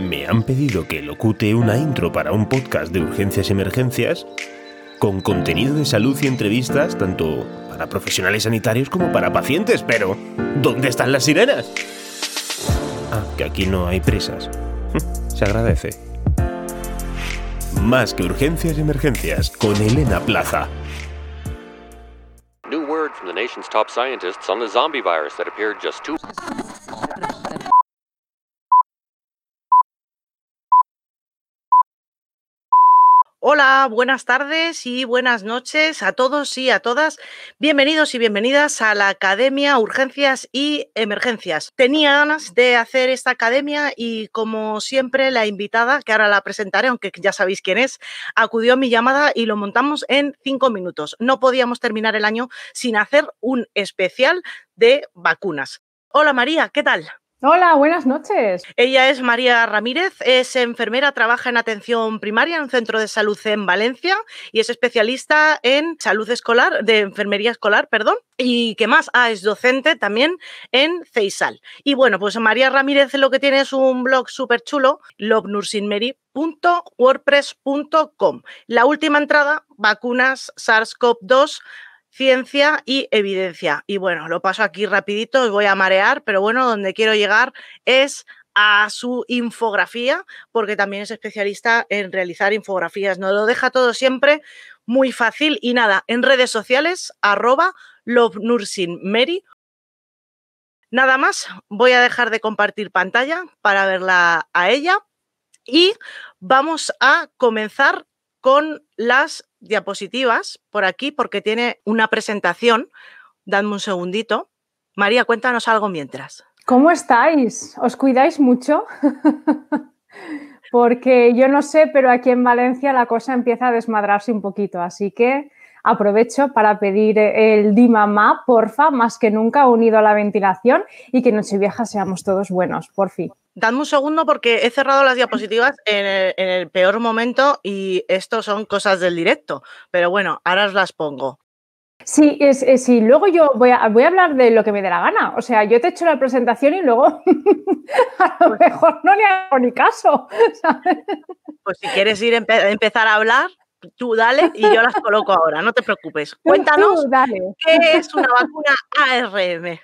Me han pedido que locute una intro para un podcast de urgencias y emergencias con contenido de salud y entrevistas tanto para profesionales sanitarios como para pacientes, pero ¿dónde están las sirenas? Ah, que aquí no hay prisas. Se agradece. Más que urgencias y emergencias con Elena Plaza. New word from the nation's top scientists on the zombie virus that appeared just two. Hola, buenas tardes y buenas noches a todos y a todas. Bienvenidos y bienvenidas a la Academia Urgencias y Emergencias. Tenía ganas de hacer esta academia y como siempre la invitada, que ahora la presentaré, aunque ya sabéis quién es, acudió a mi llamada y lo montamos en cinco minutos. No podíamos terminar el año sin hacer un especial de vacunas. Hola María, ¿qué tal? Hola, buenas noches. Ella es María Ramírez, es enfermera, trabaja en atención primaria en un centro de salud en Valencia y es especialista en salud escolar, de enfermería escolar, perdón. ¿Y qué más? Ah, es docente también en CEISAL. Y bueno, pues María Ramírez lo que tiene es un blog súper chulo, lovenursingmary.wordpress.com. La última entrada, vacunas SARS-CoV-2 ciencia y evidencia. Y bueno, lo paso aquí rapidito, os voy a marear, pero bueno, donde quiero llegar es a su infografía, porque también es especialista en realizar infografías. Nos lo deja todo siempre muy fácil. Y nada, en redes sociales, arroba. Nada más, voy a dejar de compartir pantalla para verla a ella y vamos a comenzar con las diapositivas por aquí porque tiene una presentación. Dadme un segundito. María, cuéntanos algo mientras. ¿Cómo estáis? ¿Os cuidáis mucho? porque yo no sé, pero aquí en Valencia la cosa empieza a desmadrarse un poquito, así que aprovecho para pedir el di mamá, porfa, más que nunca unido a la ventilación y que Nochevieja seamos todos buenos, por fin. Dadme un segundo porque he cerrado las diapositivas en el, en el peor momento y esto son cosas del directo, pero bueno, ahora os las pongo. Sí, es, es, sí, luego yo voy a, voy a hablar de lo que me dé la gana. O sea, yo te he hecho la presentación y luego a lo mejor no le hago ni caso. ¿sabes? Pues si quieres ir empe empezar a hablar, tú dale y yo las coloco ahora, no te preocupes. Cuéntanos Tú dale. qué es una vacuna ARM.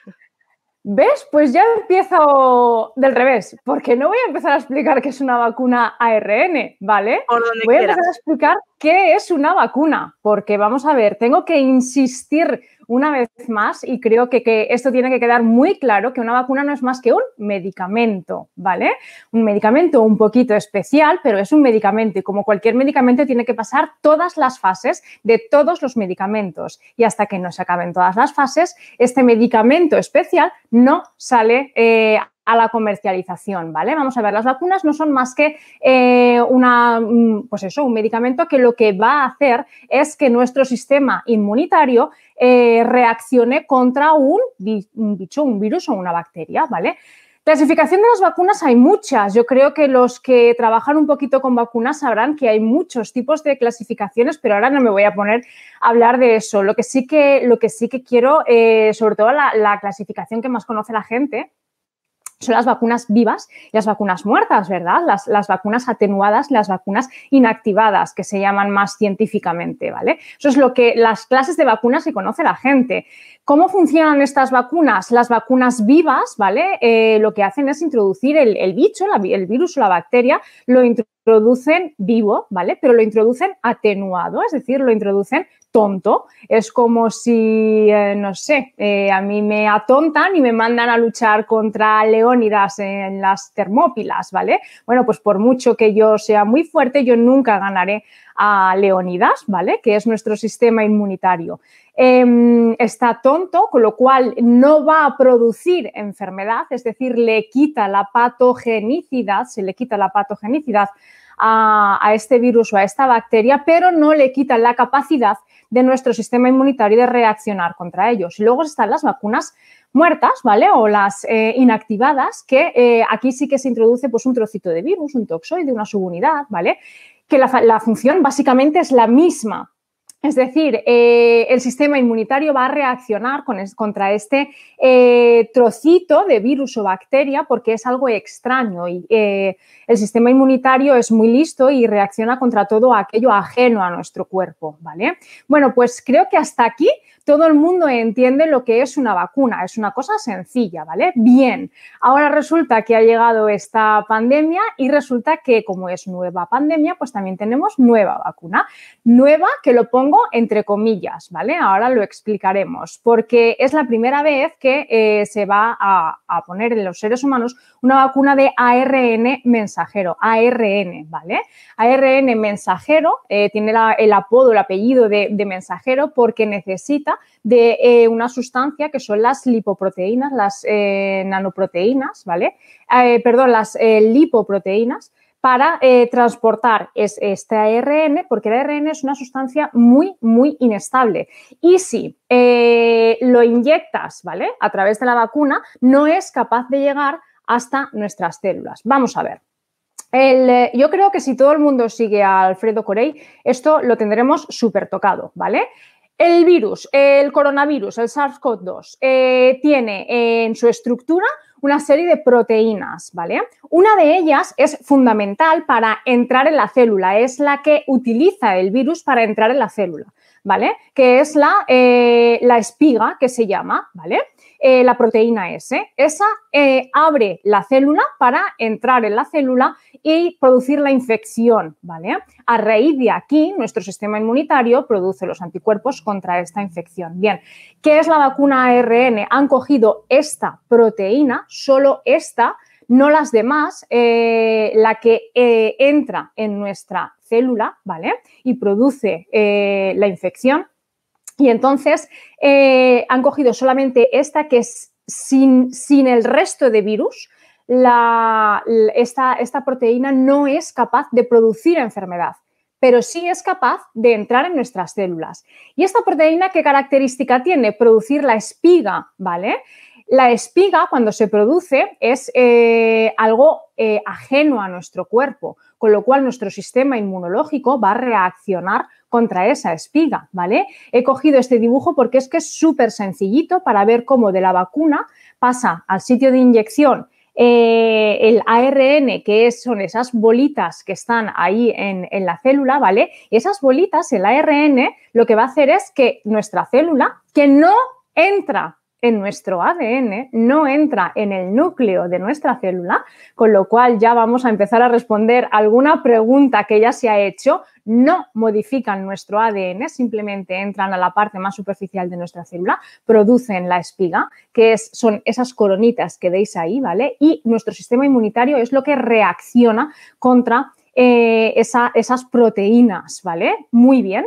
¿Ves? Pues ya empiezo del revés, porque no voy a empezar a explicar qué es una vacuna ARN, ¿vale? Por donde voy a quieras. empezar a explicar qué es una vacuna, porque vamos a ver, tengo que insistir una vez más y creo que, que, esto tiene que quedar muy claro, que una vacuna no es más que un medicamento, ¿vale? Un medicamento un poquito especial, pero es un medicamento y como cualquier medicamento tiene que pasar todas las fases de todos los medicamentos y hasta que no se acaben todas las fases, este medicamento especial no sale eh, a la comercialización, ¿vale? Vamos a ver, las vacunas no son más que eh, una, pues eso, un medicamento que lo que va a hacer es que nuestro sistema inmunitario eh, reaccione contra un, bicho, un virus o una bacteria, ¿vale? Clasificación de las vacunas hay muchas. Yo creo que los que trabajan un poquito con vacunas sabrán que hay muchos tipos de clasificaciones, pero ahora no me voy a poner a hablar de eso. Lo que sí que, lo que, sí que quiero, eh, sobre todo la clasificación que más conoce la gente, son las vacunas vivas y las vacunas muertas, ¿verdad? Las, las, vacunas atenuadas, las vacunas inactivadas, que se llaman más científicamente, ¿vale? Eso es lo que las clases de vacunas que conoce la gente. ¿Cómo funcionan estas vacunas? Las vacunas vivas, ¿vale? Eh, lo que hacen es introducir el, el bicho, el virus o la bacteria, lo introducen vivo, ¿vale? Pero lo introducen atenuado, es decir, lo introducen tonto. Es como si, eh, no sé, eh, a mí me atontan y me mandan a luchar contra Leónidas en las Termópilas, ¿vale? Bueno, pues por mucho que yo sea muy fuerte, yo nunca ganaré a Leónidas, ¿vale? Que es nuestro sistema inmunitario. Em, está tonto, con lo cual no va a producir enfermedad, es decir, le quita la patogenicidad, se le quita la patogenicidad a, a, este virus o a esta bacteria, pero no le quita la capacidad de nuestro sistema inmunitario de reaccionar contra ellos. Y luego están las vacunas muertas, ¿vale? O las eh, inactivadas, que eh, aquí sí que se introduce pues, un trocito de virus, un toxoide, una subunidad, ¿vale? Que la, la función básicamente es la misma, es decir, eh, el sistema inmunitario va a reaccionar con contra este eh, trocito de virus o bacteria porque es algo extraño y eh, el sistema inmunitario es muy listo y reacciona contra todo aquello ajeno a nuestro cuerpo, ¿vale? Bueno, pues creo que hasta aquí todo el mundo entiende lo que es una vacuna, es una cosa sencilla, ¿vale? Bien, ahora resulta que ha llegado esta pandemia y resulta que como es nueva pandemia, pues también tenemos nueva vacuna. Nueva que lo pongo entre comillas, ¿vale? Ahora lo explicaremos, porque es la primera vez que eh, se va a, poner en los seres humanos una vacuna de ARN mensajero, ARN, ¿vale? ARN mensajero eh, tiene el apodo, el apellido de, mensajero porque necesita de eh, una sustancia que son las lipoproteínas, las nanoproteínas, ¿vale? Perdón, las lipoproteínas para transportar es, este ARN, porque el ARN es una sustancia muy, muy inestable. Y si lo inyectas, ¿vale? A través de la vacuna, no es capaz de llegar hasta nuestras células. Vamos a ver. El, yo creo que si todo el mundo sigue a Alfredo Corey, esto lo tendremos súper tocado, ¿vale? El virus, el coronavirus, el SARS-CoV-2, eh, tiene en su estructura una serie de proteínas, ¿vale? Una de ellas es fundamental para entrar en la célula, es la que utiliza el virus para entrar en la célula, ¿vale? Que es la, eh, la espiga que se llama, ¿vale? Eh, la proteína S. Esa eh, abre la célula para entrar en la célula y producir la infección, ¿vale? A raíz de aquí, nuestro sistema inmunitario produce los anticuerpos contra esta infección. Bien, ¿qué es la vacuna ARN? Han cogido esta proteína, solo esta, no las demás, eh, la que entra en nuestra célula, ¿vale? Y produce la infección y entonces eh, han cogido solamente esta que es sin, sin el resto de virus, la, esta, esta proteína no es capaz de producir enfermedad pero sí es capaz de entrar en nuestras células. ¿Y esta proteína qué característica tiene? Producir la espiga, ¿vale? La espiga, cuando se produce, es eh, algo eh, ajeno a nuestro cuerpo, con lo cual nuestro sistema inmunológico va a reaccionar contra esa espiga, ¿vale? He cogido este dibujo porque es que es súper sencillito para ver cómo de la vacuna pasa al sitio de inyección eh, el ARN, que son esas bolitas que están ahí en, en, la célula, ¿vale? Y esas bolitas, el ARN, lo que va a hacer es que nuestra célula, que no entra en nuestro ADN, no entra en el núcleo de nuestra célula, con lo cual ya vamos a empezar a responder alguna pregunta que ya se ha hecho, no modifican nuestro ADN, simplemente entran a la parte más superficial de nuestra célula, producen la espiga, que es, son esas coronitas que veis ahí, ¿vale? Y nuestro sistema inmunitario es lo que reacciona contra eh, esa, esas proteínas, ¿vale? Muy bien.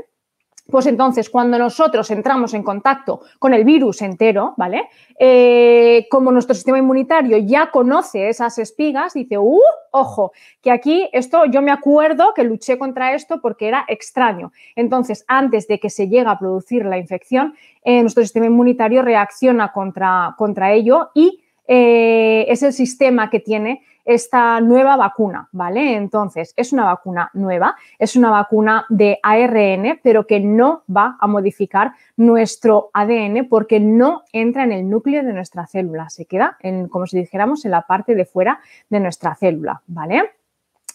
Pues entonces, cuando nosotros entramos en contacto con el virus entero, ¿vale? Eh, como nuestro sistema inmunitario ya conoce esas espigas, dice, ¡uh! Ojo, que aquí esto, yo me acuerdo que luché contra esto porque era extraño. Entonces, antes de que se llegue a producir la infección, eh, nuestro sistema inmunitario reacciona contra, contra ello y eh, es el sistema que tiene esta nueva vacuna, ¿vale? Entonces, es una vacuna nueva, es una vacuna de ARN, pero que no va a modificar nuestro ADN porque no entra en el núcleo de nuestra célula, se queda, en, como si dijéramos, en la parte de fuera de nuestra célula, ¿vale?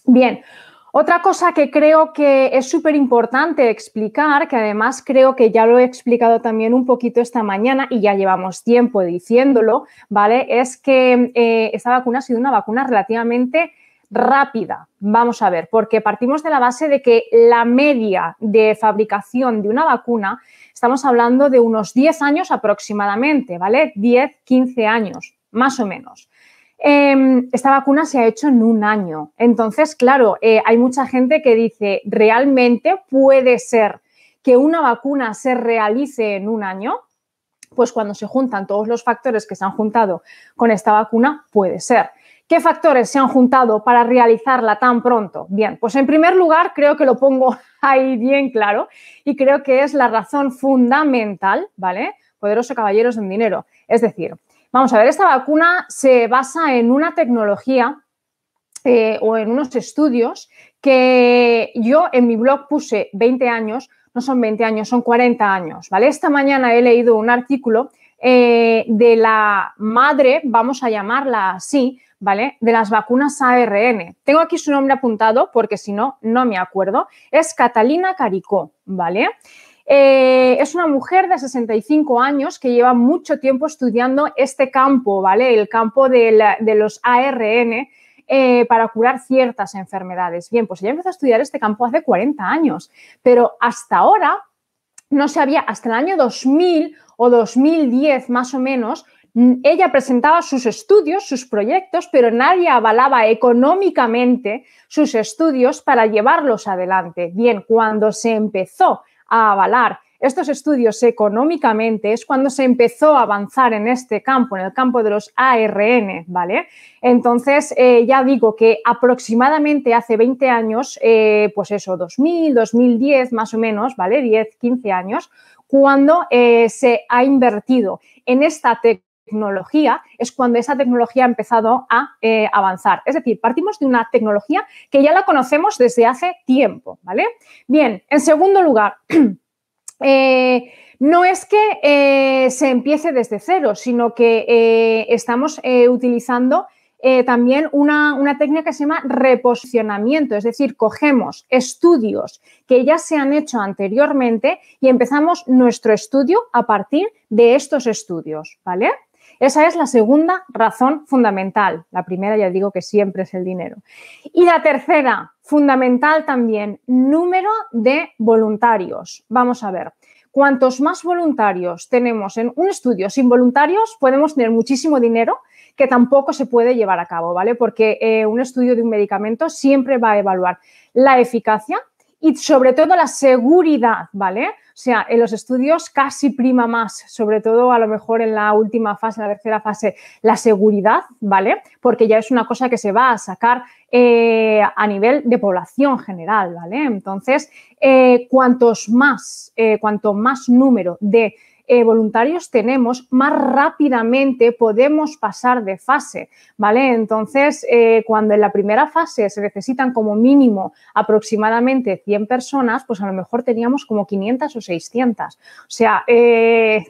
Bien, otra cosa que creo que es súper importante explicar, que además creo que ya lo he explicado también un poquito esta mañana y ya llevamos tiempo diciéndolo, ¿vale? Es que eh, esta vacuna ha sido una vacuna relativamente rápida. Vamos a ver, porque partimos de la base de que la media de fabricación de una vacuna, estamos hablando de unos 10 años aproximadamente, ¿vale? 10, 15 años, más o menos. Em, esta vacuna se ha hecho en un año. Entonces, claro, eh, hay mucha gente que dice, ¿realmente puede ser que una vacuna se realice en un año? Pues cuando se juntan todos los factores que se han juntado con esta vacuna, puede ser. ¿Qué factores se han juntado para realizarla tan pronto? Bien, pues en primer lugar creo que lo pongo ahí bien claro y creo que es la razón fundamental, ¿vale? Poderoso caballeros en dinero. Es decir, Vamos a ver, esta vacuna se basa en una tecnología eh, o en unos estudios que yo en mi blog puse 20 años, no son 20 años, son 40 años, ¿vale? Esta mañana he leído un artículo eh, de la madre, vamos a llamarla así, ¿vale? De las vacunas ARN. Tengo aquí su nombre apuntado porque si no, no me acuerdo. Es Catalina Caricó, ¿vale? Eh, es una mujer de 65 años que lleva mucho tiempo estudiando este campo, ¿vale? El campo de, los ARN eh, para curar ciertas enfermedades. Bien, pues ella empezó a estudiar este campo hace 40 años, pero hasta ahora no se había, hasta el año 2000 o 2010 más o menos, ella presentaba sus estudios, sus proyectos, pero nadie avalaba económicamente sus estudios para llevarlos adelante. Bien, cuando se empezó a avalar estos estudios económicamente es cuando se empezó a avanzar en este campo, en el campo de los ARN, ¿vale? Entonces, eh, ya digo que aproximadamente hace 20 años, eh, pues eso, 2000, 2010 más o menos, ¿vale? 10, 15 años, cuando eh, se ha invertido en esta tecnología es cuando esa tecnología ha empezado a avanzar. Es decir, partimos de una tecnología que ya la conocemos desde hace tiempo, ¿vale? Bien, en segundo lugar, Eh, no es que eh, se empiece desde cero, sino que eh, estamos utilizando también una, una, técnica que se llama reposicionamiento, es decir, cogemos estudios que ya se han hecho anteriormente y empezamos nuestro estudio a partir de estos estudios, ¿vale? Esa es la segunda razón fundamental. La primera ya digo que siempre es el dinero. Y la tercera, fundamental también, número de voluntarios. Vamos a ver. Cuantos más voluntarios tenemos en un estudio sin voluntarios, podemos tener muchísimo dinero que tampoco se puede llevar a cabo, ¿vale? Porque eh, un estudio de un medicamento siempre va a evaluar la eficacia y sobre todo la seguridad, ¿vale? O sea, en los estudios casi prima más, sobre todo a lo mejor en la última fase, la tercera fase, la seguridad, ¿vale? Porque ya es una cosa que se va a sacar eh, a nivel de población general, ¿vale? Entonces, eh, cuantos más, eh, cuanto más número de eh, voluntarios tenemos, más rápidamente podemos pasar de fase, ¿vale? Entonces, eh, cuando en la primera fase se necesitan como mínimo aproximadamente 100 personas, pues a lo mejor teníamos como 500 o 600. O sea, eh,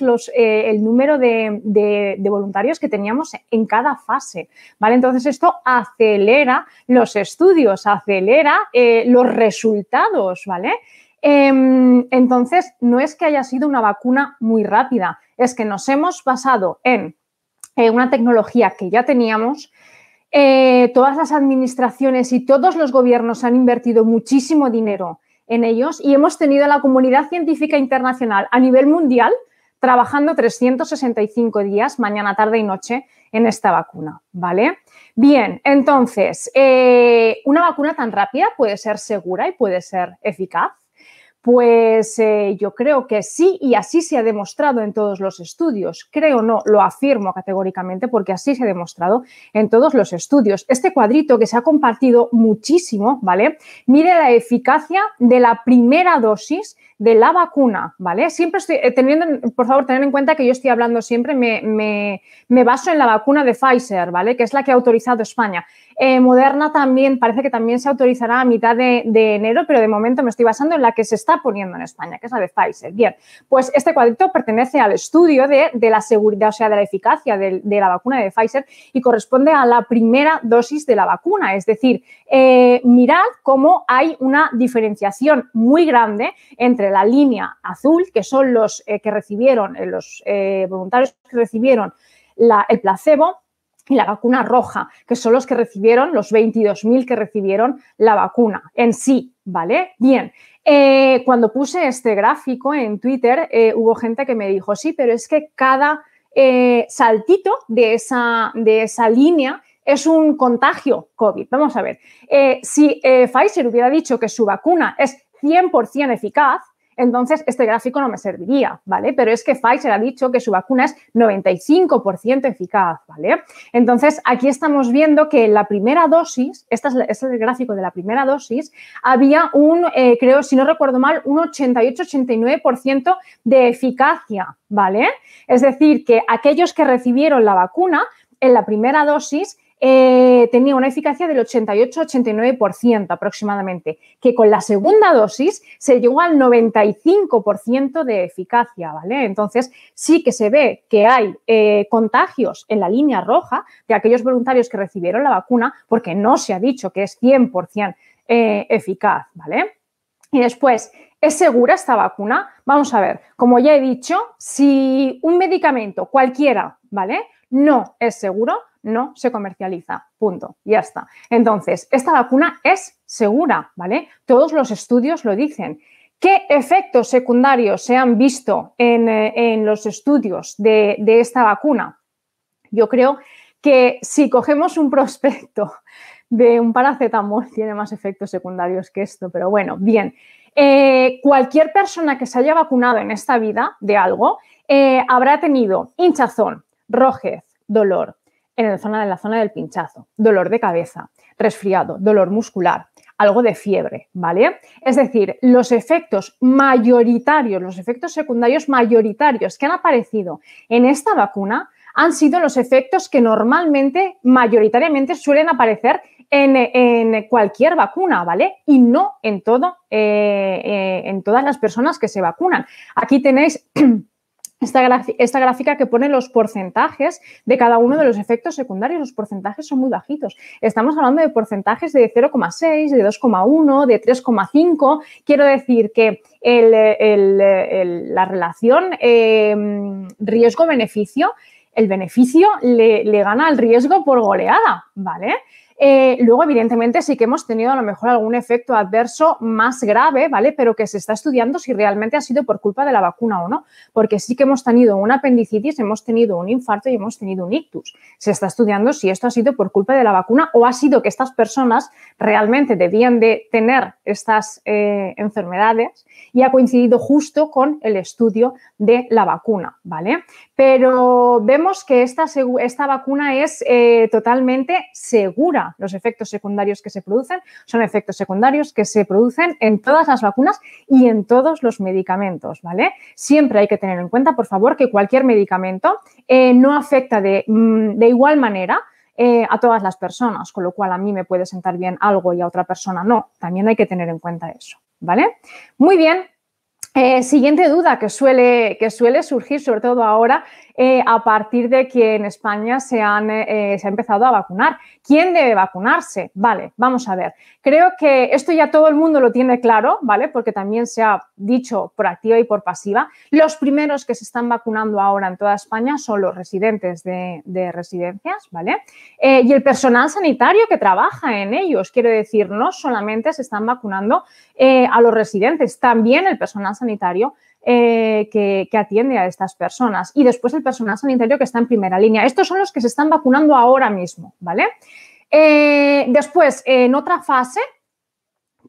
los, el número de, de, voluntarios que teníamos en cada fase, ¿vale? Entonces, esto acelera los estudios, acelera los resultados, ¿vale? Em, entonces, no es que haya sido una vacuna muy rápida, es que nos hemos basado en una tecnología que ya teníamos. Eh, todas las administraciones y todos los gobiernos han invertido muchísimo dinero en ellos y hemos tenido a la comunidad científica internacional a nivel mundial trabajando 365 días, mañana, tarde y noche, en esta vacuna, ¿vale? Bien, entonces, eh, una vacuna tan rápida puede ser segura y puede ser eficaz. Pues eh, yo creo que sí y así se ha demostrado en todos los estudios. Creo no, lo afirmo categóricamente porque así se ha demostrado en todos los estudios. Este cuadrito que se ha compartido muchísimo, ¿vale? Mide la eficacia de la primera dosis de la vacuna, ¿vale? Siempre estoy eh, teniendo, por favor, tener en cuenta que yo estoy hablando siempre, me, me, baso en la vacuna de Pfizer, ¿vale? Que es la que ha autorizado España. Eh, Moderna también, parece que también se autorizará a mitad de, enero, pero de momento me estoy basando en la que se está poniendo en España, que es la de Pfizer. Bien, pues este cuadrito pertenece al estudio de, la seguridad, o sea, de la eficacia de, la vacuna de Pfizer y corresponde a la primera dosis de la vacuna. Es decir, eh, mirad cómo hay una diferenciación muy grande entre la línea azul, que son los eh, que recibieron, los voluntarios que recibieron el placebo, y la vacuna roja, que son los que recibieron, los 22.000 que recibieron la vacuna en sí, ¿vale? Bien, eh, cuando puse este gráfico en Twitter, eh, hubo gente que me dijo, sí, pero es que cada eh, saltito de esa, de esa línea es un contagio COVID. Vamos a ver, si Pfizer hubiera dicho que su vacuna es 100% eficaz, entonces este gráfico no me serviría, ¿vale? Pero es que Pfizer ha dicho que su vacuna es 95% eficaz, ¿vale? Entonces aquí estamos viendo que en la primera dosis, este es, el gráfico de la primera dosis, había un, eh, creo, si no recuerdo mal, un 88-89% de eficacia, ¿vale? Es decir, que aquellos que recibieron la vacuna en la primera dosis eh, tenía una eficacia del 88-89% aproximadamente, que con la segunda dosis se llegó al 95% de eficacia, ¿vale? Entonces sí que se ve que hay eh, contagios en la línea roja de aquellos voluntarios que recibieron la vacuna, porque no se ha dicho que es 100% eh, eficaz, ¿vale? Y después, ¿Es segura esta vacuna? Vamos a ver, como ya he dicho, si un medicamento cualquiera, ¿vale? No es seguro, no se comercializa. Punto. Ya está. Entonces, esta vacuna es segura, ¿vale? Todos los estudios lo dicen. ¿Qué efectos secundarios se han visto en, eh, los estudios de, esta vacuna? Yo creo que si cogemos un prospecto de un paracetamol, tiene más efectos secundarios que esto, pero bueno, bien. Eh, cualquier persona que se haya vacunado en esta vida de algo eh, habrá tenido hinchazón, rojez, dolor, en la zona, del pinchazo, dolor de cabeza, resfriado, dolor muscular, algo de fiebre, ¿vale? Es decir, los efectos mayoritarios, los efectos secundarios mayoritarios que han aparecido en esta vacuna han sido los efectos que normalmente, mayoritariamente, suelen aparecer en, cualquier vacuna, ¿vale? Y no en todo, eh, eh, en todas las personas que se vacunan. Aquí tenéis esta, gráfica que pone los porcentajes de cada uno de los efectos secundarios. Los porcentajes son muy bajitos. Estamos hablando de porcentajes de 0,6, de 2,1, de 3,5. Quiero decir que la relación em, riesgo-beneficio, el beneficio le, le gana al riesgo por goleada, ¿vale? Eh, luego, evidentemente, sí que hemos tenido a lo mejor algún efecto adverso más grave, ¿vale? Pero que se está estudiando si realmente ha sido por culpa de la vacuna o no, porque sí que hemos tenido una apendicitis, hemos tenido un infarto y hemos tenido un ictus. Se está estudiando si esto ha sido por culpa de la vacuna o ha sido que estas personas realmente debían de tener estas eh, enfermedades y ha coincidido justo con el estudio de la vacuna, ¿vale? Pero vemos que esta, esta vacuna es eh, totalmente segura. Los efectos secundarios que se producen son efectos secundarios que se producen en todas las vacunas y en todos los medicamentos, ¿vale? Siempre hay que tener en cuenta, por favor, que cualquier medicamento eh, no afecta de, mm, de igual manera eh, a todas las personas, con lo cual a mí me puede sentar bien algo y a otra persona no. También hay que tener en cuenta eso. ¿Vale? Muy bien. Eh, siguiente duda que suele, que suele surgir, sobre todo ahora, eh, a partir de que en España se, han, eh, se ha empezado a vacunar. ¿Quién debe vacunarse? Vale, vamos a ver. Creo que esto ya todo el mundo lo tiene claro, ¿vale? Porque también se ha dicho por activa y por pasiva. Los primeros que se están vacunando ahora en toda España son los residentes de, residencias, ¿vale? y el personal sanitario que trabaja en ellos. Quiero decir, no solamente se están vacunando a los residentes, también el personal sanitario eh, que, atiende a estas personas. Y después el personal sanitario que está en primera línea. Estos son los que se están vacunando ahora mismo, ¿vale? Eh, después, en otra fase,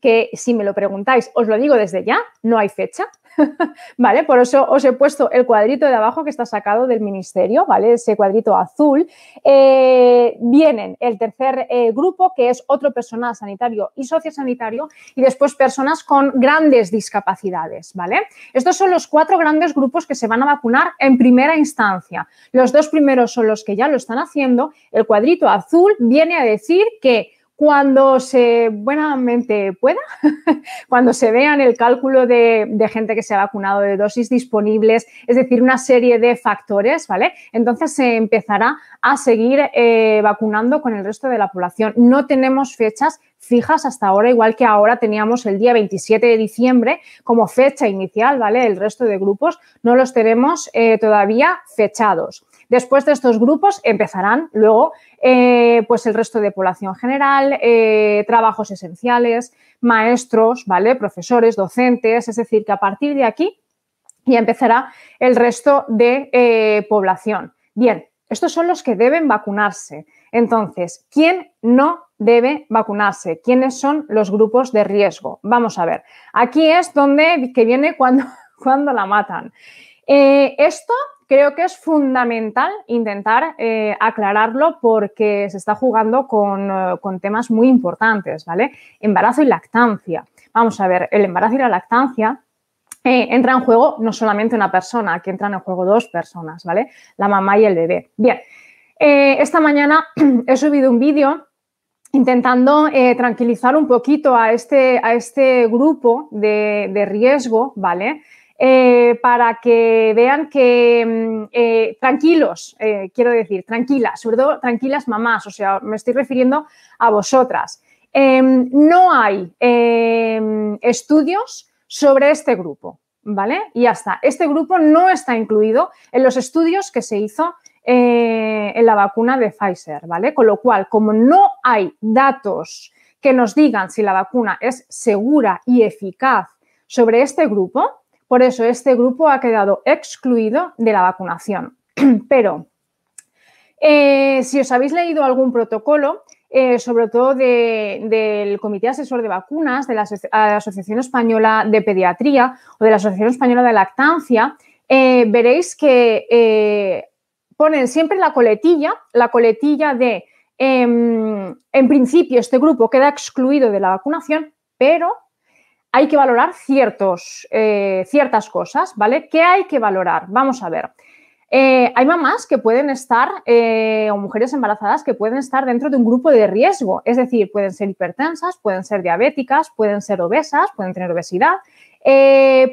que si me lo preguntáis, os lo digo desde ya, no hay fecha, ¿vale? Por eso os he puesto el cuadrito de abajo que está sacado del ministerio, ¿vale? Ese cuadrito azul. Eh, vienen el tercer eh, grupo, que es otro personal sanitario y sociosanitario, y después personas con grandes discapacidades, ¿vale? Estos son los cuatro grandes grupos que se van a vacunar en primera instancia. Los dos primeros son los que ya lo están haciendo. El cuadrito azul viene a decir que cuando se buenamente pueda, cuando se vean el cálculo de, gente que se ha vacunado, de dosis disponibles, es decir, una serie de factores, ¿vale? Entonces se empezará a seguir eh, vacunando con el resto de la población. No tenemos fechas fijas hasta ahora, igual que ahora teníamos el día 27 de diciembre como fecha inicial, ¿vale? El resto de grupos no los tenemos eh, todavía fechados. Después de estos grupos empezarán luego eh, pues el resto de población general, eh, trabajos esenciales, maestros, ¿vale? Profesores, docentes, es decir, que a partir de aquí ya empezará el resto de eh, población. Bien, estos son los que deben vacunarse. Entonces, ¿quién no debe vacunarse? ¿Quiénes son los grupos de riesgo? Vamos a ver. Aquí es donde que viene cuando, cuando la matan. Esto creo que es fundamental intentar eh, aclararlo porque se está jugando eh, con, temas muy importantes, ¿vale? Embarazo y lactancia. Vamos a ver, el embarazo y la lactancia eh, entra en juego no solamente una persona, aquí entran en juego dos personas, ¿vale? La mamá y el bebé. Bien, esta mañana he subido un vídeo intentando tranquilizar un poquito a este, a este grupo de, de riesgo, ¿vale? Eh, para que vean que mm, eh, tranquilos, eh, quiero decir, tranquilas, sobre todo tranquilas mamás, o sea, me estoy refiriendo a vosotras. Em, no hay em, estudios sobre este grupo, ¿vale? Y ya está. Este grupo no está incluido en los estudios que se hizo en la vacuna de Pfizer, ¿vale? Con lo cual, como no hay datos que nos digan si la vacuna es segura y eficaz sobre este grupo, por eso este grupo ha quedado excluido de la vacunación. Pero eh, si os habéis leído algún protocolo, eh, sobre todo del Comité Asesor de Vacunas, de la Asociación Española de Pediatría o de la Asociación Española de Lactancia, eh, veréis que ponen siempre la coletilla, la coletilla de, em, en principio, este grupo queda excluido de la vacunación, pero hay que valorar ciertos, eh, ciertas cosas, ¿vale? ¿Qué hay que valorar? Vamos a ver. Eh, hay mamás que pueden estar, eh, o mujeres embarazadas que pueden estar dentro de un grupo de riesgo, es decir, pueden ser hipertensas, pueden ser diabéticas, pueden ser obesas, pueden tener obesidad,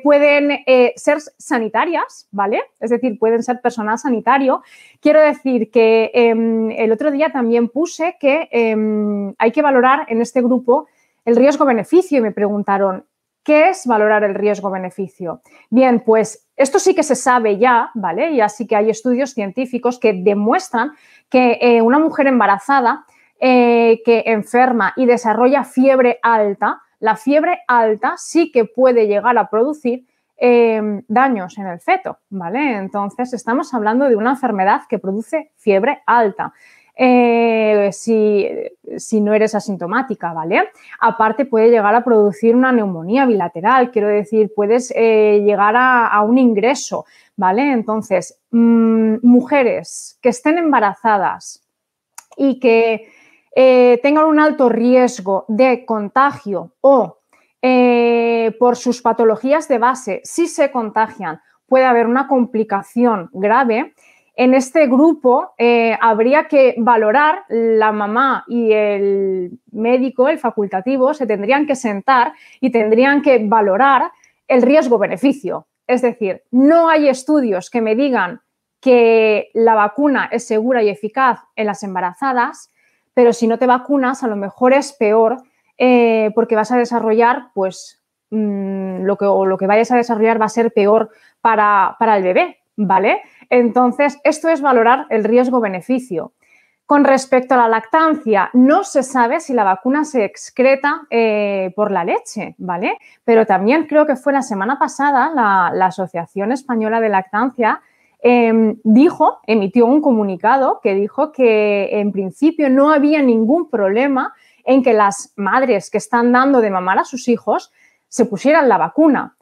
pueden ser sanitarias, ¿vale? Es decir, pueden ser personal sanitario. Quiero decir que em, el otro día también puse que em, hay que valorar en este grupo el riesgo-beneficio y me preguntaron, ¿qué es valorar el riesgo-beneficio? Bien, pues esto sí que se sabe ya, ¿vale? Y así que hay estudios científicos que demuestran que eh, una mujer embarazada eh, que enferma y desarrolla fiebre alta, la fiebre alta sí que puede llegar a producir em, daños en el feto, ¿vale? Entonces estamos hablando de una enfermedad que produce fiebre alta. Eh, si, no eres asintomática, ¿vale? Aparte puede llegar a producir una neumonía bilateral, quiero decir, puedes eh, llegar a, un ingreso, ¿vale? Entonces, mm, mujeres que estén embarazadas y que eh, tengan un alto riesgo de contagio o por sus patologías de base, si se contagian, puede haber una complicación grave, en este grupo eh, habría que valorar, la mamá y el médico, el facultativo, se tendrían que sentar y tendrían que valorar el riesgo-beneficio. Es decir, no hay estudios que me digan que la vacuna es segura y eficaz en las embarazadas, pero si no te vacunas, a lo mejor es peor eh, porque vas a desarrollar, pues, mm, lo, que, lo que vayas a desarrollar va a ser peor para, para el bebé, ¿vale? Entonces, esto es valorar el riesgo-beneficio. Con respecto a la lactancia, no se sabe si la vacuna se excreta eh, por la leche, ¿vale? Pero también creo que fue la semana pasada la, Asociación Española de Lactancia em, dijo, emitió un comunicado que dijo que en principio no había ningún problema en que las madres que están dando de mamar a sus hijos se pusieran la vacuna.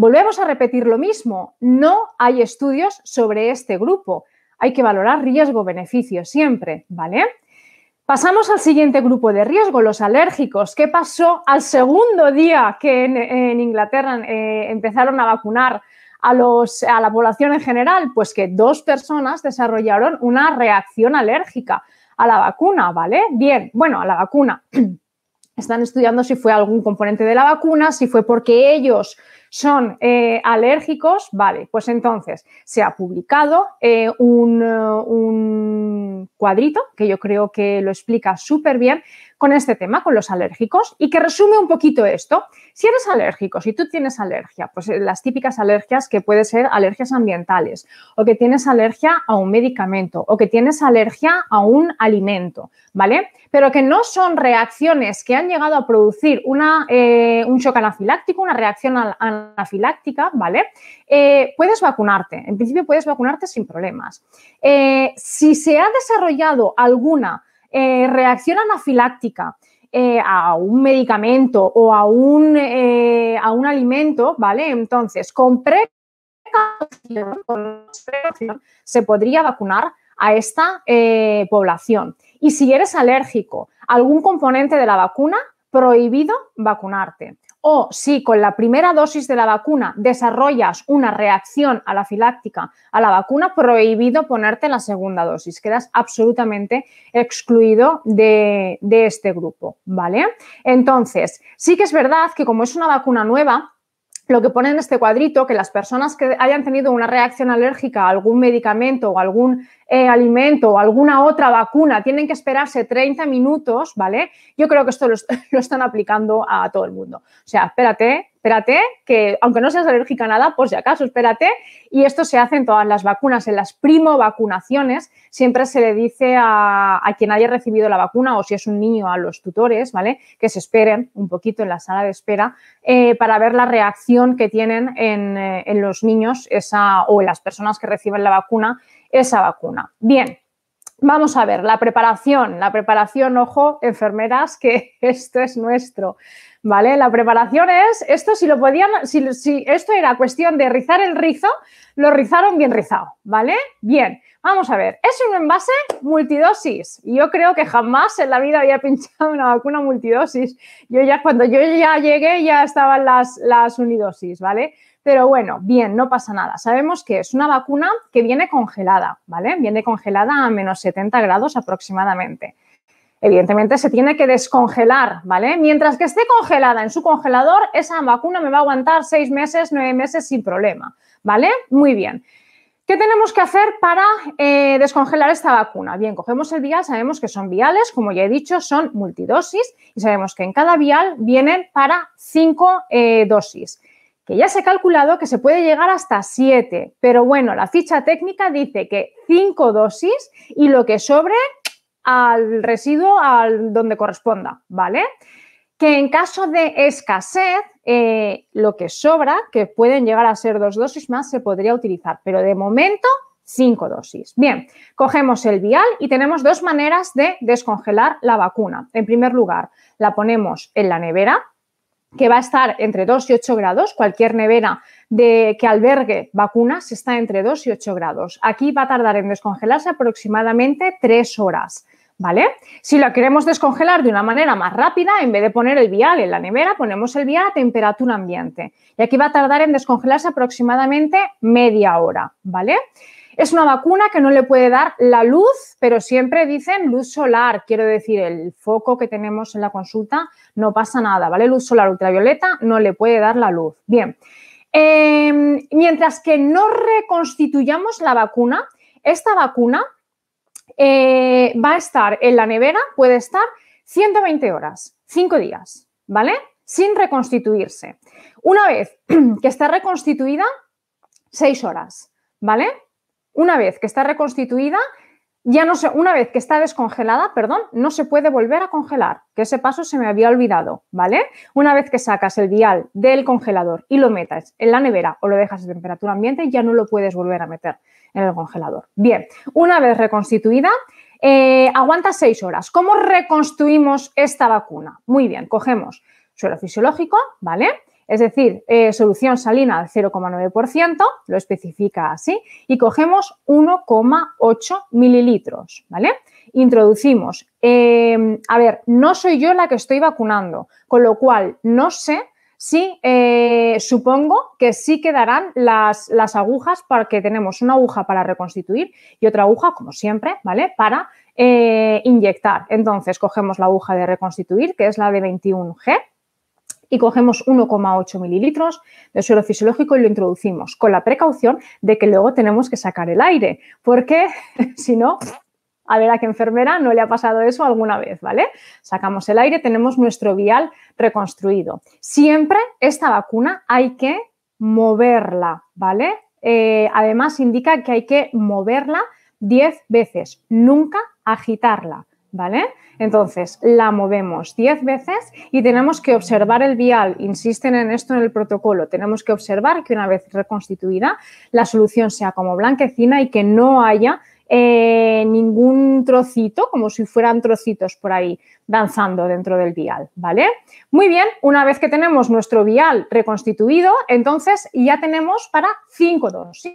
Volvemos a repetir lo mismo, no hay estudios sobre este grupo. Hay que valorar riesgo-beneficio siempre, ¿vale? Pasamos al siguiente grupo de riesgo, los alérgicos. ¿Qué pasó al segundo día que en, Inglaterra eh, empezaron a vacunar a, los, a la población en general? Pues que dos personas desarrollaron una reacción alérgica a la vacuna, ¿vale? Bien, bueno, a la vacuna. Están estudiando si fue algún componente de la vacuna, si fue porque ellos son eh, alérgicos, vale, pues entonces se ha publicado eh, un, un, cuadrito que yo creo que lo explica súper bien con este tema, con los alérgicos, y que resume un poquito esto. Si eres alérgico, si tú tienes alergia, pues eh, las típicas alergias que pueden ser alergias ambientales, o que tienes alergia a un medicamento, o que tienes alergia a un alimento, ¿vale? Pero que no son reacciones que han llegado a producir una, un shock anafiláctico, una reacción anafiláctica, ¿vale? Eh, puedes vacunarte, en principio puedes vacunarte sin problemas. Eh, si se ha desarrollado alguna eh, reacción anafiláctica a un medicamento o a un, a un alimento, ¿vale? Entonces, con precaución, se podría vacunar a esta población. Y si eres alérgico a algún componente de la vacuna, prohibido vacunarte o si con la primera dosis de la vacuna desarrollas una reacción anafiláctica a la vacuna, prohibido ponerte la segunda dosis. Quedas absolutamente excluido de, de este grupo, ¿vale? Entonces, sí que es verdad que como es una vacuna nueva, lo que pone en este cuadrito, que las personas que hayan tenido una reacción alérgica a algún medicamento o algún eh, alimento o alguna otra vacuna tienen que esperarse 30 minutos, ¿vale? Yo creo que esto lo, lo, están aplicando a todo el mundo. O sea, espérate, espérate, que aunque no seas alérgica a nada, por si acaso, espérate. Y esto se hace en todas las vacunas, en las primo vacunaciones, siempre se le dice a, quien haya recibido la vacuna o si es un niño a los tutores, ¿vale? Que se esperen un poquito en la sala de espera eh, para ver la reacción que tienen en, eh, en los niños esa, o en las personas que reciben la vacuna esa vacuna. Bien, Vamos a ver, la preparación, la preparación, ojo, enfermeras, que esto es nuestro. ¿Vale? La preparación es, esto si lo podían, si, esto era cuestión de rizar el rizo, lo rizaron bien rizado, ¿vale? Bien, vamos a ver, es un envase multidosis. Yo creo que jamás en la vida había pinchado una vacuna multidosis. Yo ya, cuando yo ya llegué, ya estaban las, las unidosis, ¿vale? Pero bueno, bien, no pasa nada. Sabemos que es una vacuna que viene congelada, ¿vale? Viene congelada a menos 70 grados aproximadamente evidentemente se tiene que descongelar, ¿vale? Mientras que esté congelada en su congelador, esa vacuna me va a aguantar seis meses, nueve meses sin problema, ¿vale? Muy bien. ¿Qué tenemos que hacer para eh, descongelar esta vacuna? Bien, cogemos el vial, sabemos que son viales, como ya he dicho, son multidosis y sabemos que en cada vial vienen para cinco eh, dosis que ya se ha calculado que se puede llegar hasta siete, pero bueno, la ficha técnica dice que cinco dosis y lo que sobre al residuo al donde corresponda, ¿vale? Que en caso de escasez, eh, lo que sobra, que pueden llegar a ser dos dosis más, se podría utilizar, pero de momento cinco dosis. Bien, cogemos el vial y tenemos dos maneras de descongelar la vacuna. En primer lugar, la ponemos en la nevera, que va a estar entre 2 y 8 grados. Cualquier nevera de, que albergue vacunas está entre 2 y 8 grados. Aquí va a tardar en descongelarse aproximadamente 3 horas. ¿Vale? Si la queremos descongelar de una manera más rápida, en vez de poner el vial en la nevera, ponemos el vial a temperatura ambiente. Y aquí va a tardar en descongelarse aproximadamente media hora, ¿vale? Es una vacuna que no le puede dar la luz, pero siempre dicen luz solar. Quiero decir, el foco que tenemos en la consulta no pasa nada, ¿vale? Luz solar ultravioleta no le puede dar la luz. Bien, em, mientras que no reconstituyamos la vacuna, esta vacuna eh, va a estar en la nevera, puede estar 120 horas, 5 días, ¿vale? Sin reconstituirse. Una vez que está reconstituida, 6 horas, ¿vale? Una vez que está reconstituida, ya no se, una vez que está descongelada, perdón, no se puede volver a congelar, que ese paso se me había olvidado, ¿vale? Una vez que sacas el vial del congelador y lo metas en la nevera o lo dejas a temperatura ambiente, ya no lo puedes volver a meter en el congelador. Bien, una vez reconstituida, eh, aguanta seis horas. ¿Cómo reconstruimos esta vacuna? Muy bien, cogemos suelo fisiológico, ¿vale? Es decir, eh, solución salina al 0,9%, lo especifica así, y cogemos 1,8 mililitros, ¿vale? Introducimos. Em, a ver, no soy yo la que estoy vacunando, con lo cual no sé si eh, supongo que sí quedarán las, las agujas porque tenemos una aguja para reconstituir y otra aguja, como siempre, ¿vale? Para eh, inyectar. Entonces, cogemos la aguja de reconstituir, que es la de 21G, y cogemos 1,8 mililitros de suero fisiológico y lo introducimos con la precaución de que luego tenemos que sacar el aire, porque si no, a ver a qué enfermera no le ha pasado eso alguna vez, ¿vale? Sacamos el aire, tenemos nuestro vial reconstruido. Siempre esta vacuna hay que moverla, ¿vale? Eh, además indica que hay que moverla 10 veces, nunca agitarla, ¿vale? Entonces, la movemos 10 veces y tenemos que observar el vial. Insisten en esto en el protocolo. Tenemos que observar que una vez reconstituida, la solución sea como blanquecina y que no haya eh, ningún trocito, como si fueran trocitos por ahí danzando dentro del vial, ¿vale? Muy bien, una vez que tenemos nuestro vial reconstituido, entonces ya tenemos para 5 dosis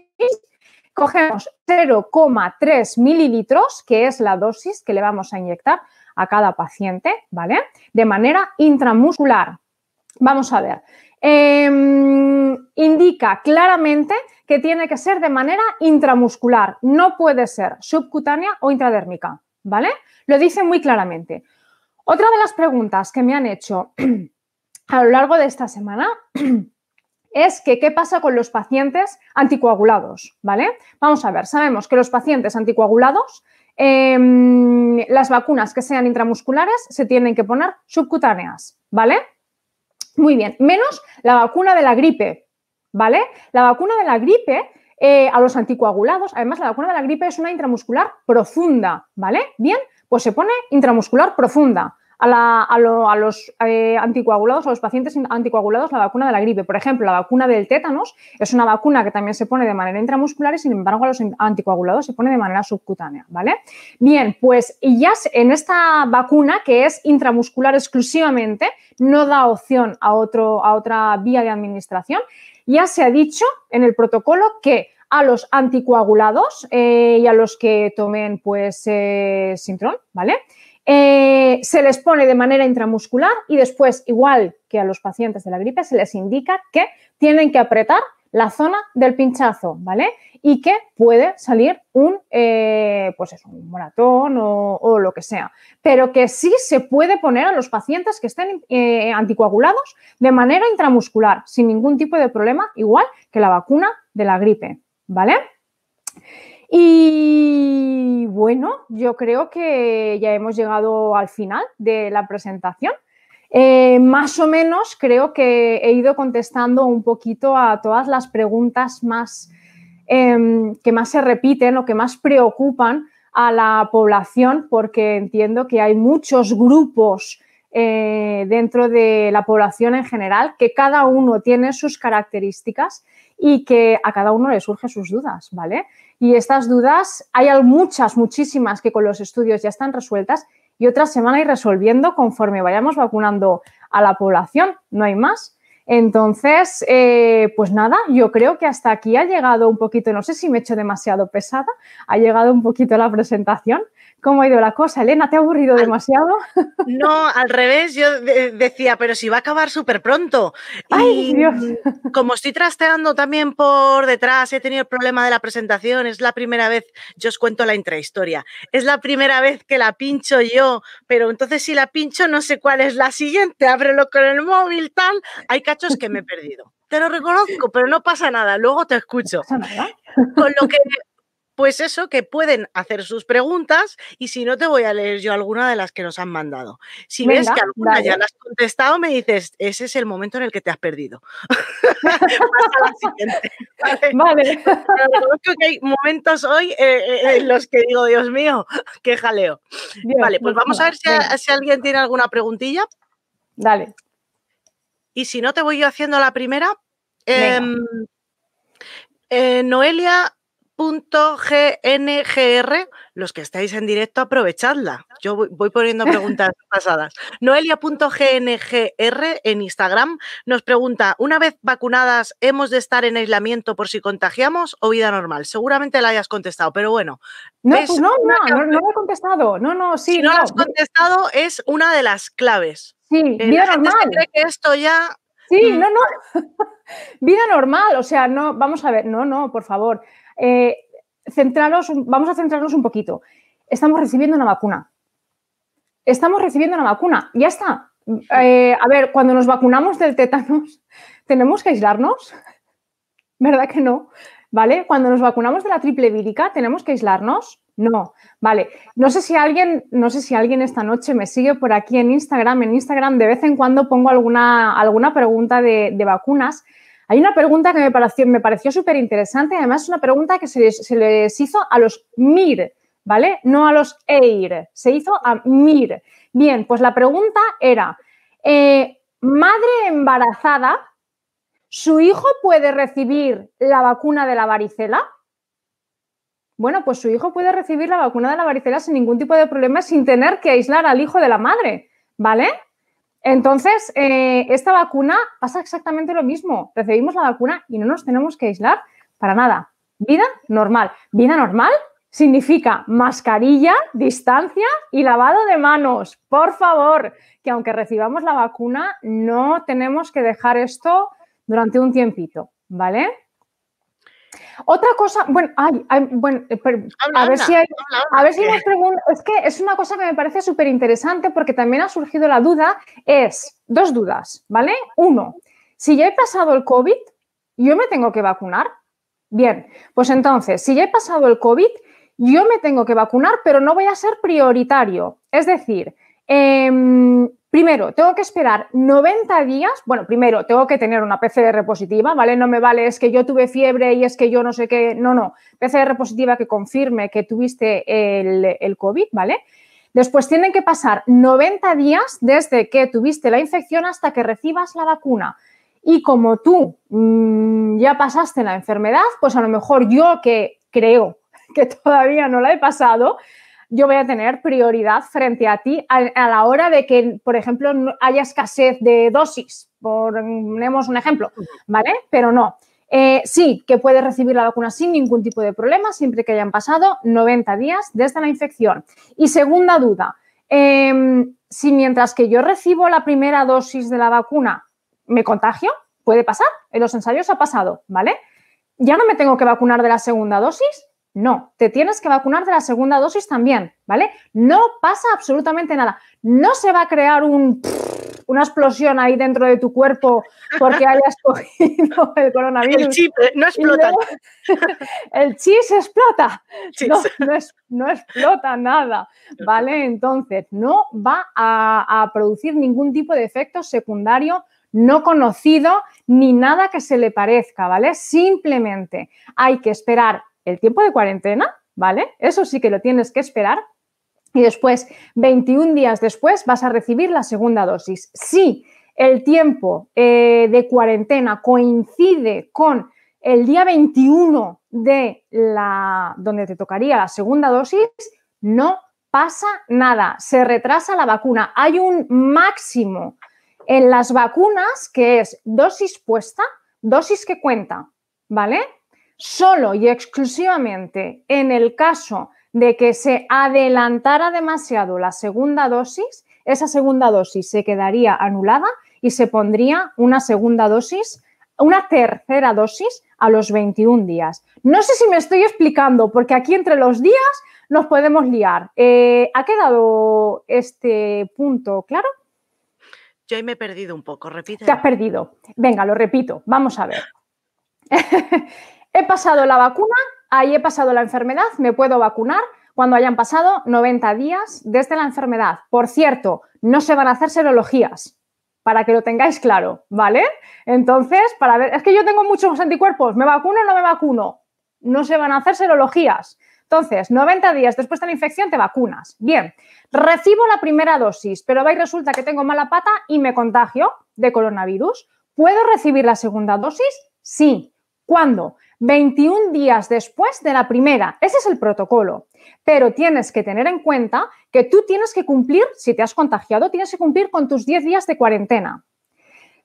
cogemos 0,3 mililitros, que es la dosis que le vamos a inyectar a cada paciente, ¿vale? De manera intramuscular. Vamos a ver. Em, indica claramente que tiene que ser de manera intramuscular, no puede ser subcutánea o intradérmica, ¿vale? Lo dice muy claramente. Otra de las preguntas que me han hecho a lo largo de esta semana es que qué pasa con los pacientes anticoagulados, ¿vale? Vamos a ver, sabemos que los pacientes anticoagulados, em, las vacunas que sean intramusculares se tienen que poner subcutáneas, ¿vale? Muy bien, menos la vacuna de la gripe, ¿vale? La vacuna de la gripe eh, a los anticoagulados, además la vacuna de la gripe es una intramuscular profunda, ¿vale? Bien, pues se pone intramuscular profunda a, los eh, anticoagulados, a los pacientes anticoagulados, la vacuna de la gripe. Por ejemplo, la vacuna del tétanos es una vacuna que también se pone de manera intramuscular y, sin embargo, a los anticoagulados se pone de manera subcutánea, ¿vale? Bien, pues ya en esta vacuna, que es intramuscular exclusivamente, no da opción a, otro, a otra vía de administración, ya se ha dicho en el protocolo que a los anticoagulados eh, y a los que tomen pues eh, Sintrón, ¿vale? Eh, se les pone de manera intramuscular y después, igual que a los pacientes de la gripe, se les indica que tienen que apretar la zona del pinchazo, ¿vale? Y que puede salir un, eh, pues un moratón o, lo que sea. Pero que sí se puede poner a los pacientes que estén eh, anticoagulados de manera intramuscular, sin ningún tipo de problema, igual que la vacuna de la gripe, ¿vale? Y bueno, yo creo que ya hemos llegado al final de la presentación. Eh, más o menos creo que he ido contestando un poquito a todas las preguntas más em, que más se repiten o que más preocupan a la población, porque entiendo que hay muchos grupos eh, dentro de la población en general, que cada uno tiene sus características y que a cada uno le surgen sus dudas, ¿vale? Y estas dudas, hay muchas, muchísimas que con los estudios ya están resueltas y otras se van a ir resolviendo conforme vayamos vacunando a la población, no hay más. Entonces, eh, pues nada, yo creo que hasta aquí ha llegado un poquito, no sé si me he hecho demasiado pesada, ha llegado un poquito la presentación. ¿Cómo ha ido la cosa? Elena, ¿te ha aburrido demasiado? No, al revés, yo decía, pero si va a acabar súper pronto. Ay, Dios. como estoy trasteando también por detrás, he tenido el problema de la presentación, es la primera vez, yo os cuento la intrahistoria, es la primera vez que la pincho yo, pero entonces si la pincho no sé cuál es la siguiente, ábrelo con el móvil, tal, hay cachos que me he perdido. Te lo reconozco, pero no pasa nada, luego te escucho. ¿Pasa nada? Con lo que pues eso, que pueden hacer sus preguntas y si no te voy a leer yo alguna de las que nos han mandado. Si ves que alguna ya la has contestado, me dices, ese es el momento en el que te has perdido. Pasa la siguiente. Vale. Pero que hay momentos hoy eh, eh, en los que digo, Dios mío, qué jaleo. vale, pues vamos a ver si, alguien tiene alguna preguntilla. Dale. Y si no, te voy yo haciendo la primera. Em, eh, Noelia Noelia.gngr, los que estáis en directo, aprovechadla. Yo voy, voy poniendo preguntas pasadas. Noelia.gngr en Instagram nos pregunta, una vez vacunadas, ¿hemos de estar en aislamiento por si contagiamos o vida normal? Seguramente la hayas contestado, pero bueno. No, ¿ves pues no, no, no, no lo he contestado. No, no, sí, si no, no. lo has contestado, es una de las claves. Sí, Eh, vida la gente se normal. cree que esto ya Sí, Mm. no, no. Vida normal, o sea, no, vamos a ver, no, no, por favor. Eh, vamos a centrarnos un poquito. Estamos recibiendo una vacuna. Estamos recibiendo una vacuna, ya está. Eh, a ver, cuando nos vacunamos del tétanos, ¿tenemos que aislarnos? ¿Verdad que no? ¿Vale? Cuando nos vacunamos de la triple vírica, ¿tenemos que aislarnos? No. Vale. No sé si alguien, no sé si alguien esta noche me sigue por aquí en Instagram. En Instagram de vez en cuando pongo alguna, alguna pregunta de, de vacunas. Hay una pregunta que me pareció, me pareció súper interesante. Además, es una pregunta que se les, hizo a los MIR, ¿vale? No a los EIR. Se hizo a MIR. Bien, pues la pregunta era: eh, ¿madre embarazada, su hijo puede recibir la vacuna de la varicela? Bueno, pues su hijo puede recibir la vacuna de la varicela sin ningún tipo de problema, sin tener que aislar al hijo de la madre, ¿vale? Entonces, eh, esta vacuna pasa exactamente lo mismo. Recibimos la vacuna y no nos tenemos que aislar para nada. Vida normal. Vida normal significa mascarilla, distancia y lavado de manos. Por favor, que aunque recibamos la vacuna, no tenemos que dejar esto durante un tiempito, ¿vale? Otra cosa, bueno, ay, ay, bueno, pero- Habla, a ver si hay, habla, a ver si nos preguntan, es que es una cosa que me parece súper interesante porque también ha surgido la duda, es dos dudas, ¿vale? Uno, si ya he pasado el COVID, ¿yo me tengo que vacunar? Bien, pues entonces, si ya he pasado el COVID, yo me tengo que vacunar, pero no voy a ser prioritario. Es decir, em, primero, tengo que esperar 90 días. Bueno, primero, tengo que tener una PCR positiva, ¿vale? No me vale, es que yo tuve fiebre y es que yo no sé qué. No, no. PCR positiva que confirme que tuviste el, COVID, ¿vale? Después tienen que pasar 90 días desde que tuviste la infección hasta que recibas la vacuna. Y como tú mmm, ya pasaste la enfermedad, pues a lo mejor yo que creo que todavía no la he pasado, yo voy a tener prioridad frente a ti a, a la hora de que, por ejemplo, haya escasez de dosis, ponemos un ejemplo, ¿vale? Pero no. Eh, sí, que puedes recibir la vacuna sin ningún tipo de problema, siempre que hayan pasado 90 días desde la infección. Y segunda duda, eh, si mientras que yo recibo la primera dosis de la vacuna me contagio, puede pasar, en los ensayos ha pasado, ¿vale? ¿Ya no me tengo que vacunar de la segunda dosis? No, te tienes que vacunar de la segunda dosis también, ¿vale? No pasa absolutamente nada. No se va a crear un, una explosión ahí dentro de tu cuerpo porque hayas cogido el coronavirus. El chip eh, no explota. luego- el chis explota. Chis. No, no, es- no explota nada, ¿vale? Entonces, no va a, a producir ningún tipo de efecto secundario no conocido ni nada que se le parezca, ¿vale? Simplemente hay que esperar el tiempo de cuarentena, ¿vale? Eso sí que lo tienes que esperar. Y después, 21 días después, vas a recibir la segunda dosis. Si el tiempo eh, de cuarentena coincide con el día 21 de la donde te tocaría la segunda dosis, no pasa nada, se retrasa la vacuna. Hay un máximo en las vacunas que es dosis puesta, dosis que cuenta, ¿vale? Solo y exclusivamente en el caso de que se adelantara demasiado la segunda dosis, esa segunda dosis se quedaría anulada y se pondría una segunda dosis, una tercera dosis a los 21 días. No sé si me estoy explicando, porque aquí entre los días nos podemos liar. Eh, ¿Ha quedado este punto claro? Yo ahí me he perdido un poco, repite. Te has perdido. Venga, lo repito. Vamos a ver. he pasado la vacuna, ahí he pasado la enfermedad, me puedo vacunar cuando hayan pasado 90 días desde la enfermedad. Por cierto, no se van a hacer serologías, para que lo tengáis claro, ¿vale? Entonces, para ver, es que yo tengo muchos anticuerpos, ¿me vacuno o no me vacuno? No se van a hacer serologías. Entonces, 90 días después de la infección te vacunas. Bien, recibo la primera dosis, pero va y resulta que tengo mala pata y me contagio de coronavirus. ¿Puedo recibir la segunda dosis? Sí. ¿Cuándo? 21 días después de la primera. Ese es el protocolo. Pero tienes que tener en cuenta que tú tienes que cumplir, si te has contagiado, tienes que cumplir con tus 10 días de cuarentena.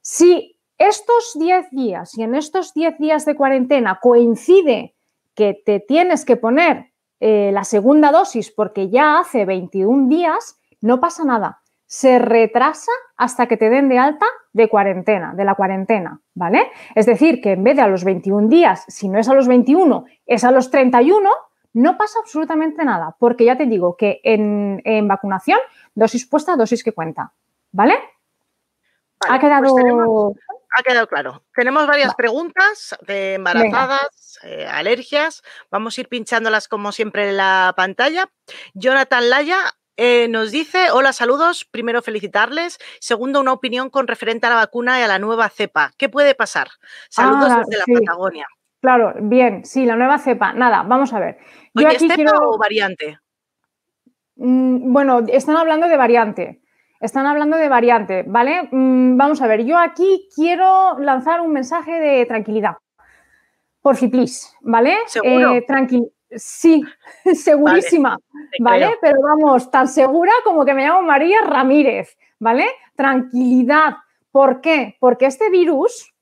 Si estos 10 días y en estos 10 días de cuarentena coincide que te tienes que poner eh, la segunda dosis porque ya hace 21 días, no pasa nada. Se retrasa hasta que te den de alta de cuarentena, de la cuarentena, ¿vale? Es decir, que en vez de a los 21 días, si no es a los 21, es a los 31, no pasa absolutamente nada, porque ya te digo que en, vacunación, dosis puesta, dosis que cuenta, ¿vale? ha pues quedado... ha quedado claro. Tenemos varias preguntas de embarazadas, eh, alergias. Vamos a ir pinchándolas como siempre en la pantalla. Jonathan Laya eh, nos dice, hola, saludos. Primero, felicitarles. Segundo, una opinión con referente a la vacuna y a la nueva cepa. ¿Qué puede pasar? Saludos ah, desde la Patagonia. Claro, bien, sí, la nueva cepa. Nada, vamos a ver. Yo aquí cepa o variante? Mm, bueno, están hablando de variante. Están hablando de variante, ¿vale? Mm, vamos a ver, yo aquí quiero lanzar un mensaje de tranquilidad. Por si, please, ¿vale? ¿Seguro? Eh, Sí, segurísima, ¿vale? Pero vamos, tan segura como que me llamo María Ramírez, ¿vale? Tranquilidad. ¿Por qué? Porque este virus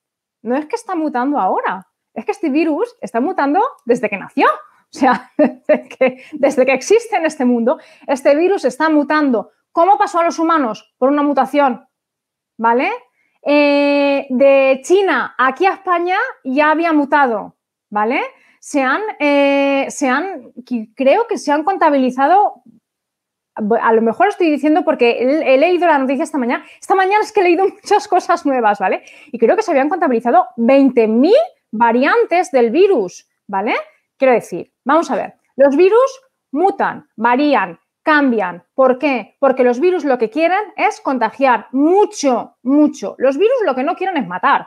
no es que está mutando ahora, es que este virus está mutando desde que nació. O sea, desde que, desde que existe en este mundo, este virus está mutando. ¿Cómo pasó a los humanos? Por una mutación, ¿vale? Eh, de China aquí a España ya había mutado, ¿vale? Se han, eh, se han, creo que se han contabilizado, a lo mejor estoy diciendo porque he, leído la noticia esta mañana, esta mañana es que he leído muchas cosas nuevas, ¿vale? Y creo que se habían contabilizado 20.000 variantes del virus, ¿vale? Quiero decir, vamos a ver, los virus mutan, varían, cambian. ¿Por qué? Porque los virus lo que quieren es contagiar mucho, mucho. Los virus lo que no quieren es matar.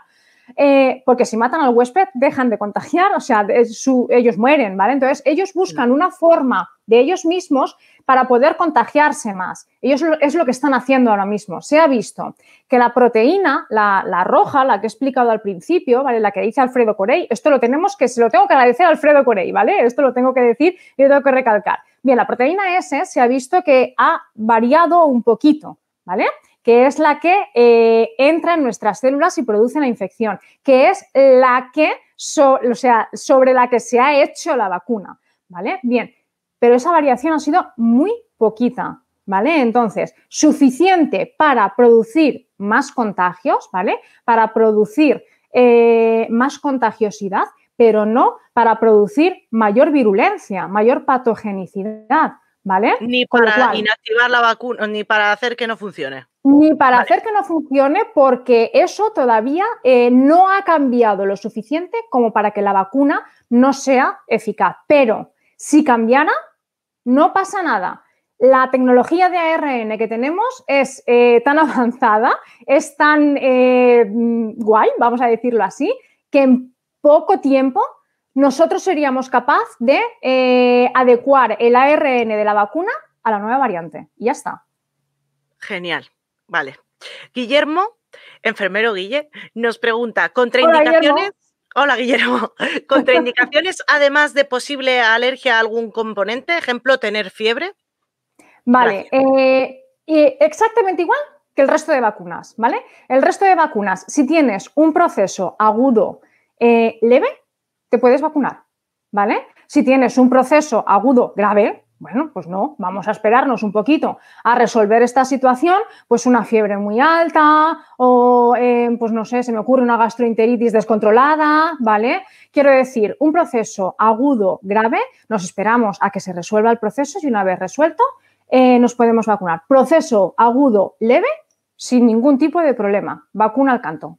Eh, porque si matan al huésped dejan de contagiar, o sea, ellos mueren, ¿vale? Entonces, ellos buscan una forma de ellos mismos para poder contagiarse más. Ellos es lo que están haciendo ahora mismo. Se ha visto que la proteína, la, roja, la que he explicado al principio, ¿vale? La que dice Alfredo Corey, esto lo tenemos que, se lo tengo que agradecer a Alfredo Corey, ¿vale? Esto lo tengo que decir y lo tengo que recalcar. Bien, la proteína S se ha visto que ha variado un poquito, ¿vale? Que es la que eh, entra en nuestras células y produce la infección, que es la que, o sea, sobre la que se ha hecho la vacuna, ¿vale? Bien, pero esa variación ha sido muy poquita, ¿vale? Entonces, suficiente para producir más contagios, ¿vale? Para producir eh, más contagiosidad, pero no para producir mayor virulencia, mayor patogenicidad, ¿vale? Ni para inactivar la vacuna, ni para hacer que no funcione. Ni para hacer que no funcione porque eso todavía eh, no ha cambiado lo suficiente como para que la vacuna no sea eficaz. Pero si cambiara, no pasa nada. La tecnología de ARN que tenemos es eh, tan avanzada, es tan eh, guay, vamos a decirlo así, que en poco tiempo nosotros seríamos capaz de adecuar el ARN de la vacuna a la nueva variante. Y ya está. Genial. Vale. Guillermo, enfermero Guille, nos pregunta, ¿contraindicaciones? Hola, Guillermo. ¿Contraindicaciones, además de posible alergia a algún componente? Ejemplo, tener fiebre. Vale, eh, exactamente igual que el resto de vacunas, ¿vale? El resto de vacunas, si tienes un proceso agudo eh, leve, te puedes vacunar, ¿vale? Si tienes un proceso agudo grave, bueno, pues no, vamos a esperarnos un poquito a resolver esta situación, pues una fiebre muy alta o, eh, pues no sé, se me ocurre una gastroenteritis descontrolada, ¿vale? Quiero decir, un proceso agudo grave, nos esperamos a que se resuelva el proceso y una vez resuelto, eh, nos podemos vacunar. Proceso agudo leve, sin ningún tipo de problema, vacuna al canto.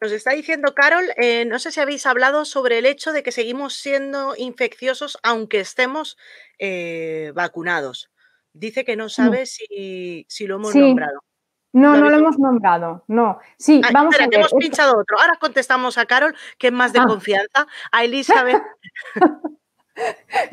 Nos está diciendo Carol, eh, no sé si habéis hablado sobre el hecho de que seguimos siendo infecciosos aunque estemos eh, vacunados. Dice que no sabe si, lo hemos nombrado. No, no lo hemos nombrado, no. Sí, ah, vamos a ver. hemos pinchado otro. Ahora contestamos a Carol, que es más de ah. confianza. A Elizabeth.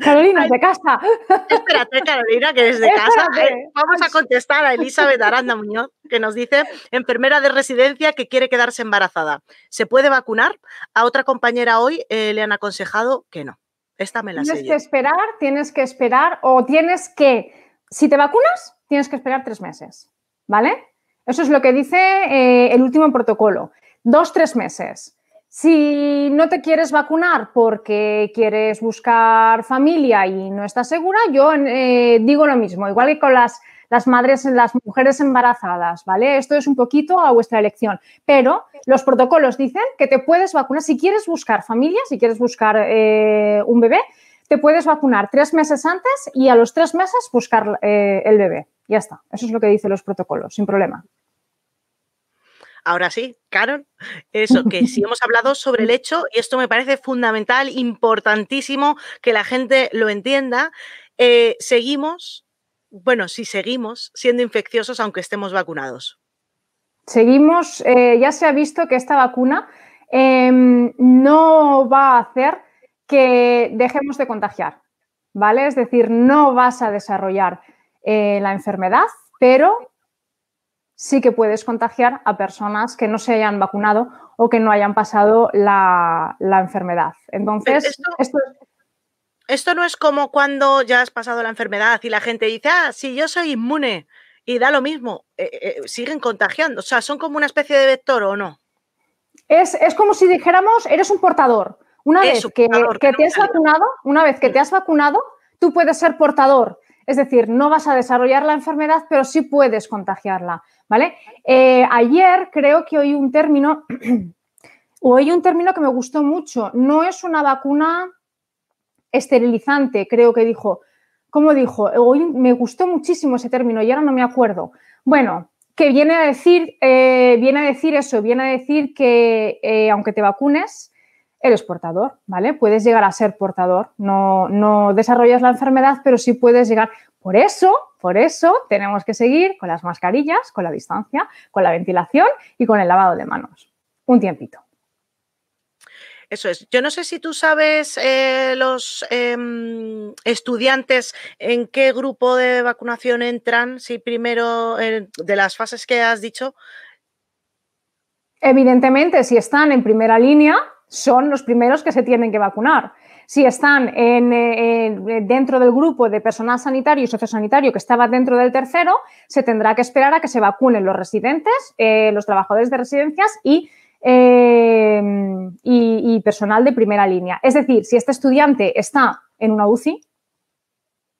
Carolina, de casa. Espérate, Carolina, que desde casa eh, vamos a contestar a Elizabeth Aranda Muñoz, que nos dice, enfermera de residencia que quiere quedarse embarazada. ¿Se puede vacunar? A otra compañera hoy eh, le han aconsejado que no. Esta me la Tienes que esperar, tienes que esperar o tienes que, si te vacunas, tienes que esperar tres meses, ¿vale? Eso es lo que dice eh, el último protocolo. Dos, tres meses. Si no te quieres vacunar porque quieres buscar familia y no estás segura, yo eh, digo lo mismo, igual que con las, las madres, las mujeres embarazadas, ¿vale? Esto es un poquito a vuestra elección, pero los protocolos dicen que te puedes vacunar, si quieres buscar familia, si quieres buscar eh, un bebé, te puedes vacunar tres meses antes y a los tres meses buscar eh, el bebé. Ya está, eso es lo que dicen los protocolos, sin problema. Ahora sí, Carol, eso, que si hemos hablado sobre el hecho, y esto me parece fundamental, importantísimo que la gente lo entienda, eh, seguimos, bueno, si seguimos siendo infecciosos aunque estemos vacunados. Seguimos, eh, ya se ha visto que esta vacuna em, no va a hacer que dejemos de contagiar, ¿vale? Es decir, no vas a desarrollar eh, la enfermedad, pero sí que puedes contagiar a personas que no se hayan vacunado o que no hayan pasado la, enfermedad. Entonces, esto, no es como cuando ya has pasado la enfermedad y la gente dice, ah, sí, yo soy inmune y da lo mismo, eh, eh, siguen contagiando. O sea, ¿son como una especie de vector o no? Es, como si dijéramos, eres un portador. Una vez que, que te has vacunado, una vez que te has vacunado, tú puedes ser portador. Es decir, no vas a desarrollar la enfermedad, pero sí puedes contagiarla. ¿vale? Eh, ayer creo que oí un término, oí un término que me gustó mucho. No es una vacuna esterilizante, creo que dijo. ¿Cómo dijo? Hoy me gustó muchísimo ese término y ahora no me acuerdo. Bueno, que viene a decir, eh, viene a decir eso, viene a decir que eh, aunque te vacunes, eres portador, ¿vale? Puedes llegar a ser portador. No, no desarrollas la enfermedad, pero sí puedes llegar. Por eso, por eso tenemos que seguir con las mascarillas, con la distancia, con la ventilación y con el lavado de manos. Un tiempito. Eso es. Yo no sé si tú sabes eh, los em, estudiantes en qué grupo de vacunación entran, si primero de las fases que has dicho. Evidentemente, si están en primera línea, son los primeros que se tienen que vacunar. Si están en, dentro del grupo de personal sanitario y sociosanitario que estaba dentro del tercero, se tendrá que esperar a que se vacunen los residentes, eh, los trabajadores de residencias eh, y, y, personal de primera línea. Es decir, si este estudiante está en una UCI,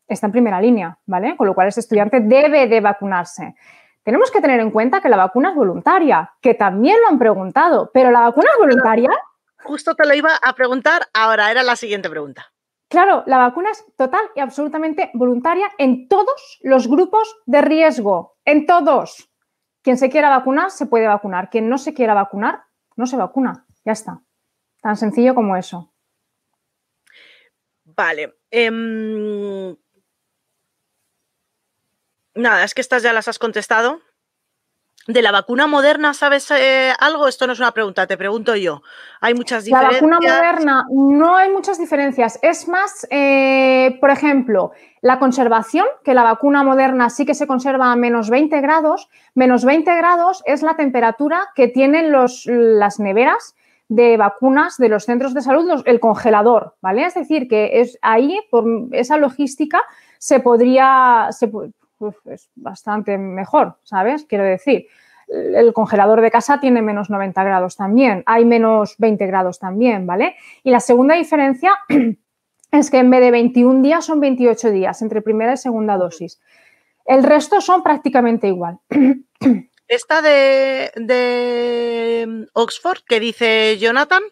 está en primera línea, ¿vale? Con lo cual, este estudiante debe de vacunarse. Tenemos que tener en cuenta que la vacuna es voluntaria, que también lo han preguntado, pero la vacuna es voluntaria justo te lo iba a preguntar, ahora era la siguiente pregunta. Claro, la vacuna es total y absolutamente voluntaria en todos los grupos de riesgo, en todos. Quien se quiera vacunar se puede vacunar, quien no se quiera vacunar no se vacuna, ya está. Tan sencillo como eso. Vale. Em, nada, es que estas ya las has contestado. De la vacuna moderna, ¿sabes eh, algo? Esto no es una pregunta, te pregunto yo. ¿Hay muchas diferencias? La vacuna moderna, no hay muchas diferencias. Es más, eh, por ejemplo, la conservación, que la vacuna moderna sí que se conserva a menos 20 grados. Menos 20 grados es la temperatura que tienen los, las neveras de vacunas de los centros de salud, el congelador, ¿vale? Es decir, que es ahí, por esa logística, se podría, es bastante mejor, ¿sabes? Quiero decir, el congelador de casa tiene menos 90 grados también, hay menos 20 grados también, ¿vale? Y la segunda diferencia es que en vez de 21 días son 28 días entre primera y segunda dosis. El resto son prácticamente igual. Esta de, de Oxford que dice Jonathan,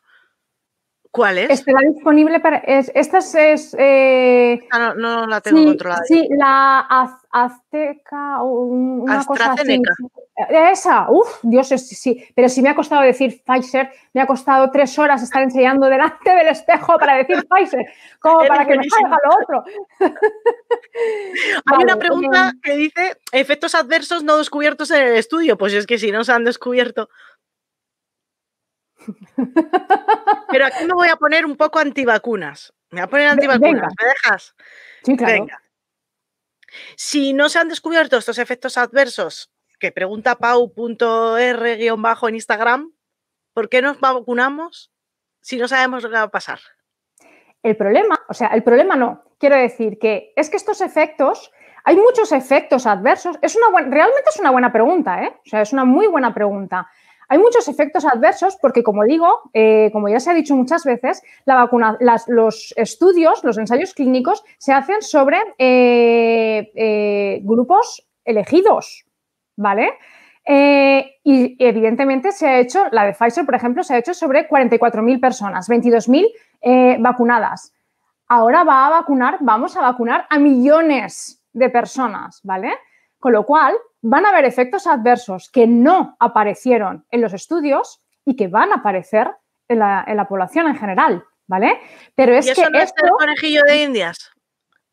¿Cuál es? Estará disponible para. esta es. Eh, ah, no, la tengo controlada. Sí, la Azteca o una cosa así. Esa, uff, Dios, sí, sí. Pero si me ha costado decir Pfizer, me ha costado tres horas estar enseñando delante del espejo para decir Pfizer, como para que me salga lo otro. Hay una pregunta que dice: efectos adversos no descubiertos en el estudio. Pues es que si no se han descubierto. Pero aquí me voy a poner un poco antivacunas. Me voy a poner antivacunas, venga. ¿me dejas? Sí, claro. Venga. Si no se han descubierto estos efectos adversos, que pregunta pau.r- en Instagram, ¿por qué nos vacunamos si no sabemos lo que va a pasar? El problema, o sea, el problema no. Quiero decir que es que estos efectos, hay muchos efectos adversos. Es una buena, realmente es una buena pregunta, ¿eh? O sea, es una muy buena pregunta. Hay muchos efectos adversos porque, como digo, eh, como ya se ha dicho muchas veces, los estudios, los ensayos clínicos se hacen sobre eh, eh, grupos elegidos, ¿vale? Y evidentemente se ha hecho, la de Pfizer, por ejemplo, se ha hecho sobre 44.000 personas, 22.000 eh, vacunadas. Ahora va a vacunar, vamos a vacunar a millones de personas, ¿vale? Con lo cual, van a haber efectos adversos que no aparecieron en los estudios y que van a aparecer en la, en la población en general, ¿vale? Pero es ¿Y eso que no es esto... el conejillo de Indias?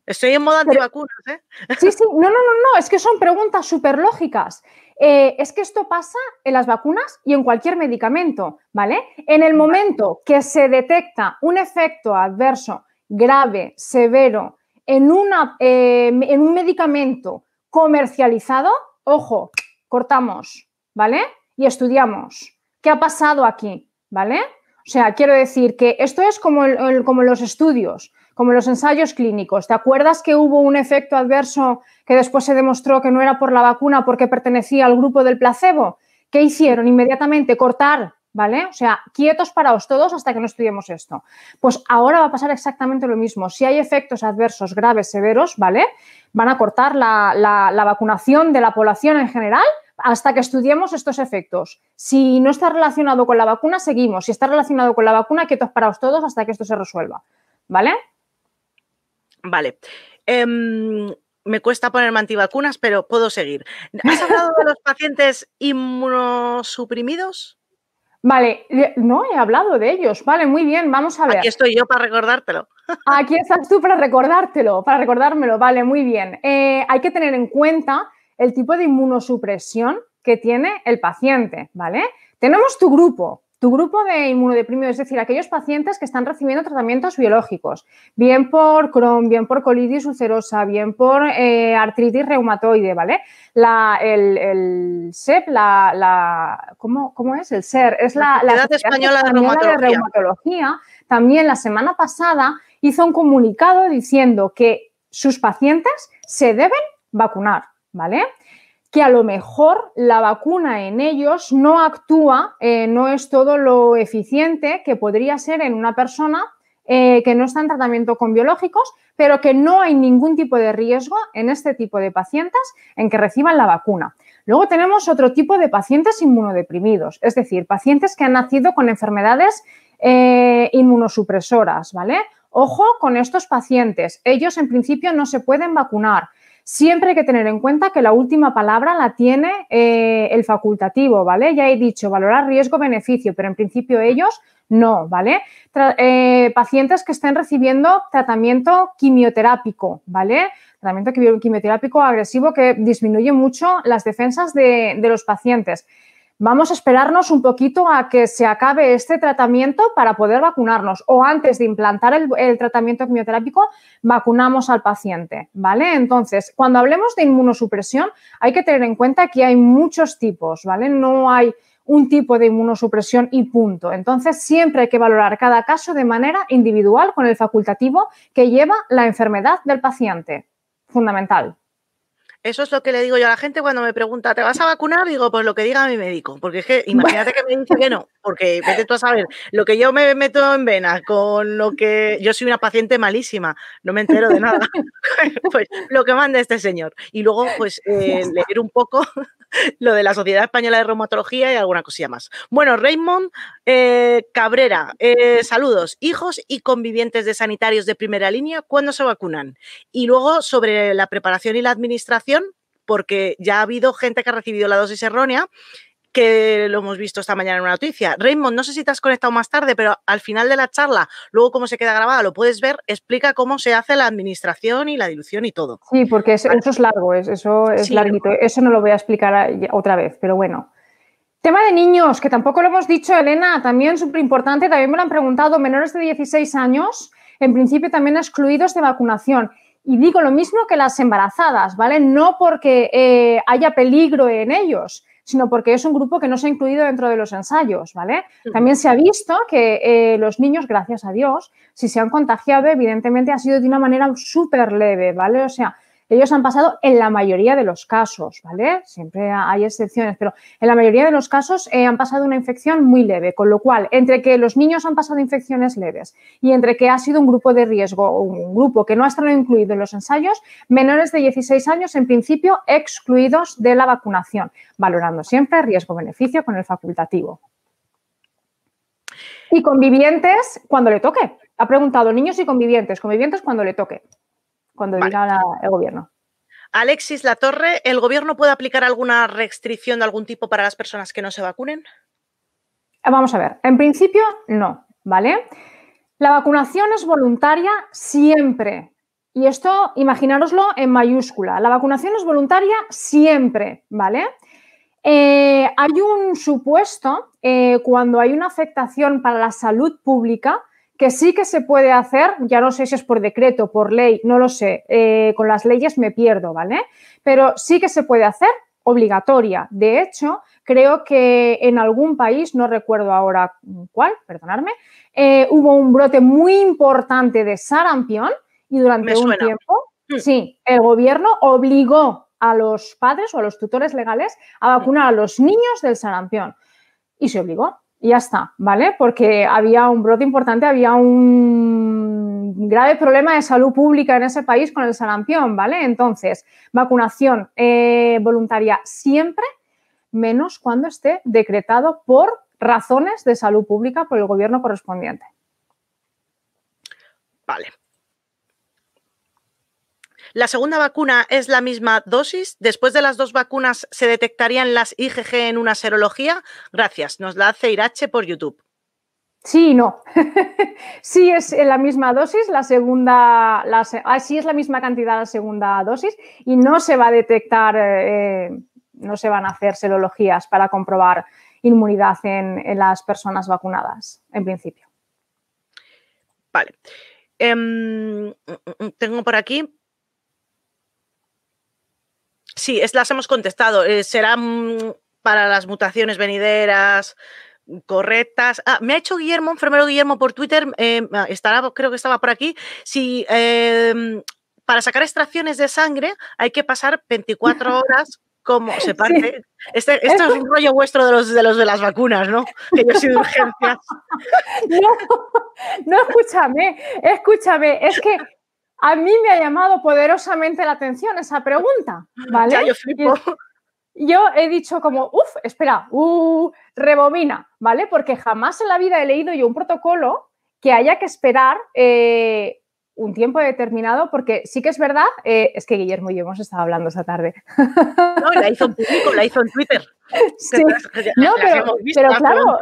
Estoy en modo antivacunas, ¿eh? Sí, sí, no, no, no, no, es que son preguntas súper lógicas. Eh, es que esto pasa en las vacunas y en cualquier medicamento, ¿vale? En el momento que se detecta un efecto adverso grave, severo, en, una, eh, en un medicamento comercializado, ojo, cortamos, ¿vale? Y estudiamos. ¿Qué ha pasado aquí? ¿Vale? O sea, quiero decir que esto es como, el- como los estudios, como los ensayos clínicos. ¿Te acuerdas que hubo un efecto adverso que después se demostró que no era por la vacuna porque pertenecía al grupo del placebo? ¿Qué hicieron? Inmediatamente cortar, ¿vale? O sea, quietos paraos todos hasta que no estudiemos esto. Pues ahora va a pasar exactamente lo mismo. Si hay efectos adversos graves, severos, ¿vale? Van a cortar la, la- vacunación de la población en general hasta que estudiemos estos efectos. Si no está relacionado con la vacuna, seguimos. Si está relacionado con la vacuna, quietos paraos todos hasta que esto se resuelva. ¿Vale? Vale. Em, me cuesta ponerme antivacunas, pero puedo seguir. ¿Has hablado de los pacientes inmunosuprimidos? Vale, no he hablado de ellos. Vale, muy bien, vamos a ver. Aquí estoy yo para recordártelo. Aquí estás tú para recordártelo, para recordármelo. Vale, muy bien. Eh, hay que tener en cuenta el tipo de inmunosupresión que tiene el paciente, ¿vale? Tenemos tu grupo, tu grupo de inmunodeprimidos, es decir, aquellos pacientes que están recibiendo tratamientos biológicos, bien por Crohn, bien por colitis ulcerosa, bien por eh, artritis reumatoide, ¿vale? La, el, el SEP, la, la- ¿cómo, cómo es? El SER, es la, La Sociedad Española de Reumatología. Reumatología. También la semana pasada hizo un comunicado diciendo que sus pacientes se deben vacunar, ¿vale? Que a lo mejor la vacuna en ellos no actúa, eh, no es todo lo eficiente que podría ser en una persona eh, que no está en tratamiento con biológicos, pero que no hay ningún tipo de riesgo en este tipo de pacientes en que reciban la vacuna. Luego tenemos otro tipo de pacientes inmunodeprimidos, es decir, pacientes que han nacido con enfermedades eh, inmunosupresoras, ¿vale? Ojo con estos pacientes, ellos en principio no se pueden vacunar. Siempre hay que tener en cuenta que la última palabra la tiene eh, el facultativo, ¿vale? Ya he dicho valorar riesgo-beneficio, pero en principio ellos no, ¿vale? Eh, pacientes que estén recibiendo tratamiento quimioterápico, ¿vale? Tratamiento quimioterápico agresivo que disminuye mucho las defensas de, de los pacientes. Vamos a esperarnos un poquito a que se acabe este tratamiento para poder vacunarnos o antes de implantar el, tratamiento quimioterápico vacunamos al paciente, ¿vale? Entonces, cuando hablemos de inmunosupresión hay que tener en cuenta que hay muchos tipos, ¿vale? No hay un tipo de inmunosupresión y punto. Entonces, siempre hay que valorar cada caso de manera individual con el facultativo que lleva la enfermedad del paciente. Fundamental. Eso es lo que le digo yo a la gente cuando me pregunta, ¿te vas a vacunar? Digo, pues lo que diga mi médico. Porque es que imagínate que me dice que no, porque vete tú a saber, lo que yo me meto en vena con lo que. Yo soy una paciente malísima, no me entero de nada. pues lo que manda este señor. Y luego, pues, eh, leer un poco lo de la Sociedad Española de Reumatología y alguna cosilla más. Bueno, Raymond eh, Cabrera, eh, saludos. Hijos y convivientes de sanitarios de primera línea, ¿cuándo se vacunan? Y luego sobre la preparación y la administración, porque ya ha habido gente que ha recibido la dosis errónea que lo hemos visto esta mañana en una noticia. Raymond, no sé si te has conectado más tarde, pero al final de la charla, luego cómo se queda grabada, lo puedes ver, explica cómo se hace la administración y la dilución y todo. Sí, porque eso, eso es largo, es, eso es sí, larguito. Eso no lo voy a explicar otra vez, pero bueno. Tema de niños, que tampoco lo hemos dicho, Elena, también súper importante, también me lo han preguntado, menores de 16 años, en principio también excluidos de vacunación. Y digo lo mismo que las embarazadas, ¿vale? No porque eh, haya peligro en ellos, sino porque es un grupo que no se ha incluido dentro de los ensayos, ¿vale? También se ha visto que eh, los niños, gracias a Dios, si se han contagiado, evidentemente ha sido de una manera súper leve, ¿vale? O sea, ellos han pasado en la mayoría de los casos, ¿vale? Siempre hay excepciones, pero en la mayoría de los casos eh, han pasado una infección muy leve, con lo cual, entre que los niños han pasado infecciones leves y entre que ha sido un grupo de riesgo o un grupo que no ha estado incluido en los ensayos, menores de 16 años, en principio, excluidos de la vacunación, valorando siempre riesgo-beneficio con el facultativo. Y convivientes cuando le toque. Ha preguntado niños y convivientes, convivientes cuando le toque cuando diga el gobierno. Alexis Latorre, ¿el gobierno puede aplicar alguna restricción de algún tipo para las personas que no se vacunen? Vamos a ver, en principio no, ¿vale? La vacunación es voluntaria siempre. Y esto, imaginároslo en mayúscula. La vacunación es voluntaria siempre, ¿vale? Eh, hay un supuesto eh, cuando hay una afectación para la salud pública que sí que se puede hacer, ya no sé si es por decreto, por ley, no lo sé, eh, con las leyes me pierdo, ¿vale? Pero sí que se puede hacer obligatoria. De hecho, creo que en algún país, no recuerdo ahora cuál, perdonadme, eh, hubo un brote muy importante de sarampión y durante un tiempo, mm. sí, el gobierno obligó a los padres o a los tutores legales a vacunar a los niños del sarampión. Y se obligó ya está, ¿vale? Porque había un brote importante, había un grave problema de salud pública en ese país con el sarampión, ¿vale? Entonces, vacunación eh, voluntaria siempre, menos cuando esté decretado por razones de salud pública por el gobierno correspondiente. Vale. ¿La segunda vacuna es la misma dosis? ¿Después de las dos vacunas se detectarían las IgG en una serología? Gracias, nos la hace Irache por YouTube. Sí y no. sí es la misma dosis, la segunda, la, ah, sí es la misma cantidad la segunda dosis y no se va a detectar, eh, no se van a hacer serologías para comprobar inmunidad en, las personas vacunadas, en principio. Vale. Em, mm, mm, tengo por aquí Sí, es, las hemos contestado. Eh, serán para las mutaciones venideras correctas. Ah, me ha hecho Guillermo, enfermero Guillermo, por Twitter, eh, ah, estará, creo que estaba por aquí, si em, para sacar extracciones de sangre hay que pasar 24 horas como se parte. Este, esto es un rollo vuestro de los de los de las vacunas, ¿no? Que yo soy de urgencias. No, no, escúchame, escúchame, es que a mí me ha llamado poderosamente la atención esa pregunta, ¿vale? yo, he dicho como, uff, espera, uh, rebobina, ¿vale? Porque jamás en la vida he leído yo un protocolo que haya que esperar eh, un tiempo determinado, porque sí que es verdad, eh, es que Guillermo y yo hemos estado hablando esta tarde. No, la hizo en público, la hizo en Twitter. Sí. No, pero, pero claro,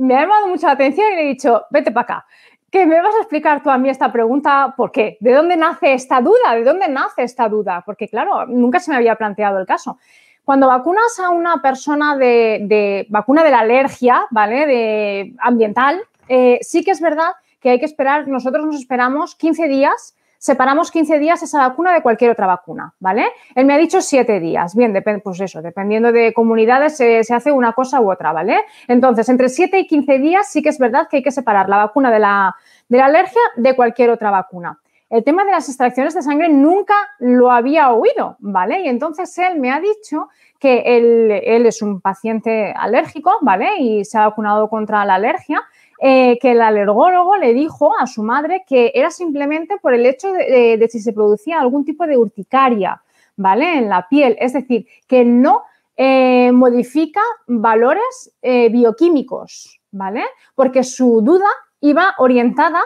me ha llamado mucha la atención y le he dicho, vete para acá que me vas a explicar tú a mí esta pregunta, ¿por qué? ¿De dónde nace esta duda? ¿De dónde nace esta duda? Porque claro, nunca se me había planteado el caso. Cuando vacunas a una persona de, vacuna de la alergia, ¿vale? De ambiental, eh, sí que es verdad que hay que esperar, nosotros nos esperamos 15 días separamos 15 días esa vacuna de cualquier otra vacuna, ¿vale? Él me ha dicho 7 días. Bien, pues eso, dependiendo de comunidades se, hace una cosa u otra, ¿vale? Entonces, entre 7 y 15 días sí que es verdad que hay que separar la vacuna de la, de la alergia de cualquier otra vacuna. El tema de las extracciones de sangre nunca lo había oído, ¿vale? Y entonces él me ha dicho que él es un paciente alérgico, ¿vale? Y se ha vacunado contra la alergia eh, que el alergólogo le dijo a su madre que era simplemente por el hecho de, si se producía algún tipo de urticaria, ¿vale? En la piel. Es decir, que no eh, modifica valores eh, bioquímicos, ¿vale? Porque su duda iba orientada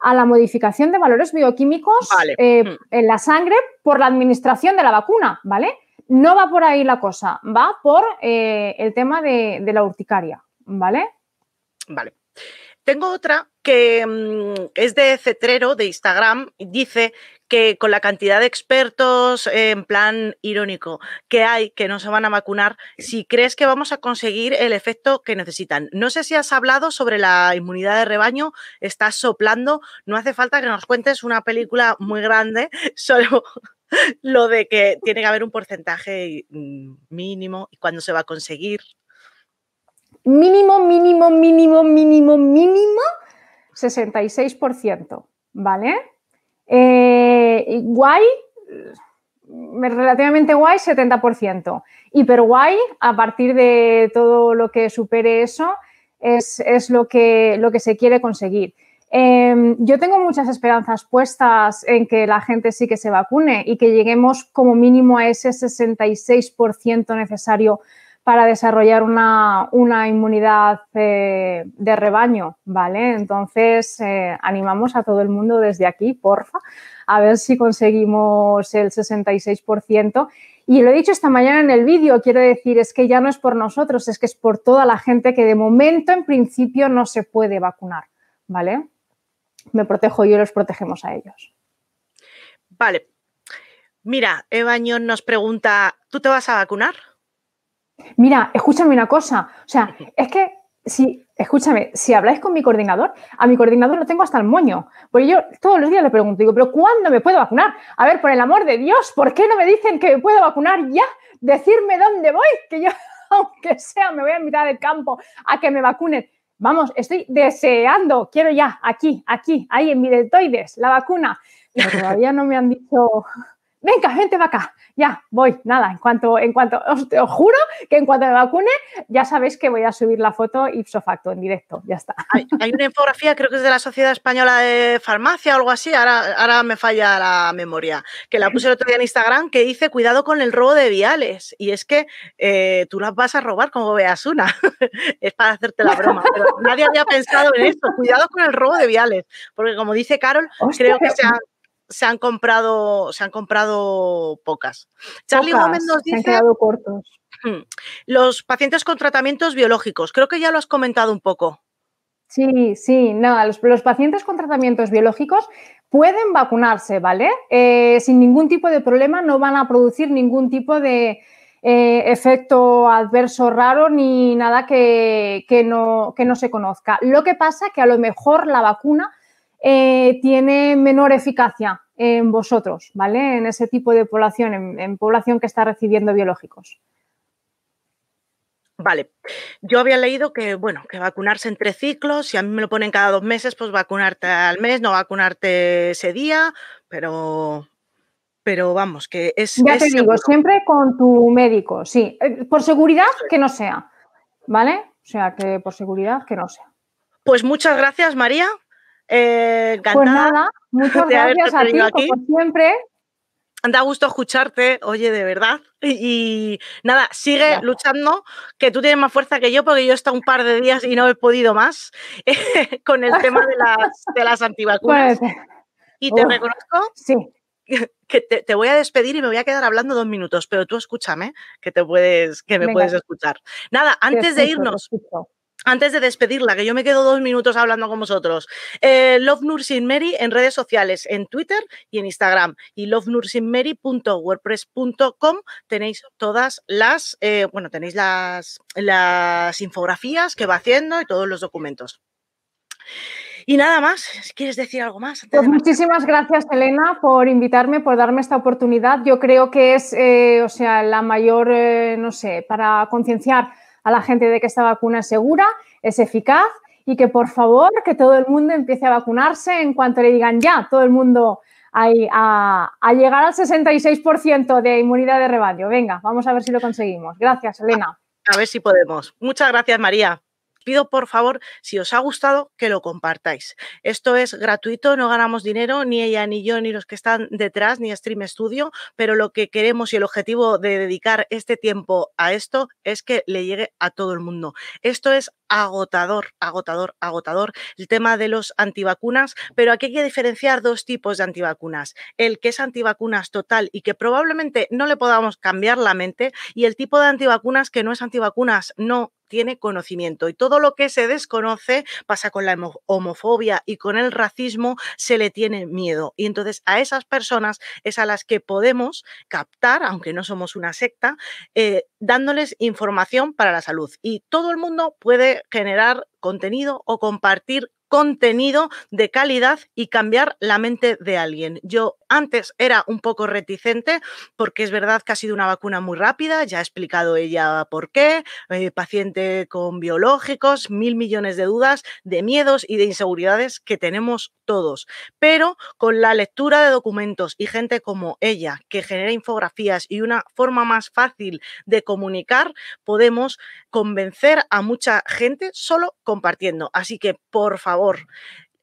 a la modificación de valores bioquímicos mm. en la sangre por la administración de la vacuna, ¿vale? No va por ahí la cosa, va por el tema de, de la urticaria, ¿vale? Vale. Tengo otra que mm, es de Cetrero, de Instagram, dice que con la cantidad de expertos, en plan irónico, que hay que no se van a vacunar, si crees que vamos a conseguir el efecto que necesitan. No sé si has hablado sobre la inmunidad de rebaño, estás soplando, no hace falta que nos cuentes una película muy grande, solo lo de que tiene que haber un porcentaje mm, mínimo y cuándo se va a conseguir. Mínimo, mínimo, mínimo, mínimo, mínimo, 66%, ¿vale? Eh, guay, relativamente guay, 70%. Hiper guay, a partir de todo lo que supere eso, es, lo, que, lo que se quiere conseguir. Em, yo tengo muchas esperanzas puestas en que la gente sí que se vacune y que lleguemos como mínimo a ese 66% necesario para desarrollar una, inmunidad eh, de rebaño, ¿vale? Entonces, eh, animamos a todo el mundo desde aquí, porfa, a ver si conseguimos el 66%. Y lo he dicho esta mañana en el vídeo, quiero decir, es que ya no es por nosotros, es que es por toda la gente que de momento, en principio, no se puede vacunar, ¿vale? Me protejo yo y los protegemos a ellos. Vale. Mira, Ebañón nos pregunta, ¿tú te vas a vacunar? Mira, escúchame una cosa. O sea, es que si, escúchame, si habláis con mi coordinador, a mi coordinador lo tengo hasta el moño. Porque yo todos los días le pregunto, digo, ¿pero cuándo me puedo vacunar? A ver, por el amor de Dios, ¿por qué no me dicen que me puedo vacunar ya? Decirme dónde voy, que yo, aunque sea, me voy a mitad del campo a que me vacunen. Vamos, estoy deseando, quiero ya, aquí, aquí, ahí en mi deltoides, la vacuna. Pero todavía no me han dicho, venga, gente va acá, ya, voy, nada, en cuanto, en cuanto, os, juro que en cuanto me vacune, ya sabéis que voy a subir la foto ipso facto en directo, ya está. Hay, una infografía, creo que es de la Sociedad Española de Farmacia o algo así, ahora, ahora me falla la memoria, que la puse el otro día en Instagram, que dice, cuidado con el robo de viales, y es que eh, tú las vas a robar como veas una, es para hacerte la broma, pero nadie había pensado en esto, cuidado con el robo de viales, porque como dice Carol, creo que se ha se han comprado, se han comprado pocas. Charlie Gómez nos dice. Se han quedado cortos. Los pacientes con tratamientos biológicos. Creo que ya lo has comentado un poco. Sí, sí, no, los, pacientes con tratamientos biológicos pueden vacunarse, ¿vale? Eh, sin ningún tipo de problema, no van a producir ningún tipo de eh, efecto adverso raro ni nada que, no, que no se conozca. Lo que pasa es que a lo mejor la vacuna eh, tiene menor eficacia en vosotros, ¿vale? En ese tipo de población, en, población que está recibiendo biológicos. Vale, yo había leído que, bueno, que vacunarse entre ciclos, si a mí me lo ponen cada dos meses, pues vacunarte al mes, no vacunarte ese día, pero, pero vamos, que es... Ya te digo, siempre con tu médico, sí. Eh, por seguridad que no sea, ¿vale? O sea, que por seguridad que no sea. Pues muchas gracias, María, eh, pues nada, muchas gracias a ti, como siempre. Da gusto escucharte, oye, de verdad. Y, nada, sigue luchando, que tú tienes más fuerza que yo, porque yo he estado un par de días y no he podido más con el tema de las, de las antivacunas. Pues, y te reconozco sí. que te, voy a despedir y me voy a quedar hablando dos minutos, pero tú escúchame, que te puedes, que me puedes escuchar. Nada, antes de irnos, antes de despedirla, que yo me quedo dos minutos hablando con vosotros. Eh, Love Nursing Mary en redes sociales, en Twitter y en Instagram. Y lovenursingmary.wordpress.com tenéis todas las, eh, bueno, tenéis las, las infografías que va haciendo y todos los documentos. Y nada más, si quieres decir algo más. Pues muchísimas gracias, Elena, por invitarme, por darme esta oportunidad. Yo creo que es, eh, o sea, la mayor, no sé, para concienciar a la gente de que esta vacuna es segura, es eficaz y que por favor que todo el mundo empiece a vacunarse en cuanto le digan ya, todo el mundo a, a llegar al 66% de inmunidad de rebaño. Venga, vamos a ver si lo conseguimos. Gracias, Elena. A ver si podemos. Muchas gracias, María pido por favor, si os ha gustado, que lo compartáis. Esto es gratuito, no ganamos dinero, ni ella, ni yo, ni los que están detrás, ni Stream Studio, pero lo que queremos y el objetivo de dedicar este tiempo a esto es que le llegue a todo el mundo. Esto es agotador, agotador, agotador el tema de los antivacunas, pero aquí hay que diferenciar dos tipos de antivacunas. El que es antivacunas total y que probablemente no le podamos cambiar la mente y el tipo de antivacunas que no es antivacunas, no tiene conocimiento y todo lo que se desconoce pasa con la homofobia y con el racismo, se le tiene miedo. Y entonces a esas personas es a las que podemos captar, aunque no somos una secta, eh, dándoles información para la salud. Y todo el mundo puede generar contenido o compartir contenido de calidad y cambiar la mente de alguien. Yo antes era un poco reticente porque es verdad que ha sido una vacuna muy rápida, ya ha explicado ella por qué, eh, paciente con biológicos, mil millones de dudas, de miedos y de inseguridades que tenemos todos. Pero con la lectura de documentos y gente como ella que genera infografías y una forma más fácil de comunicar, podemos convencer a mucha gente solo compartiendo. Así que, por favor,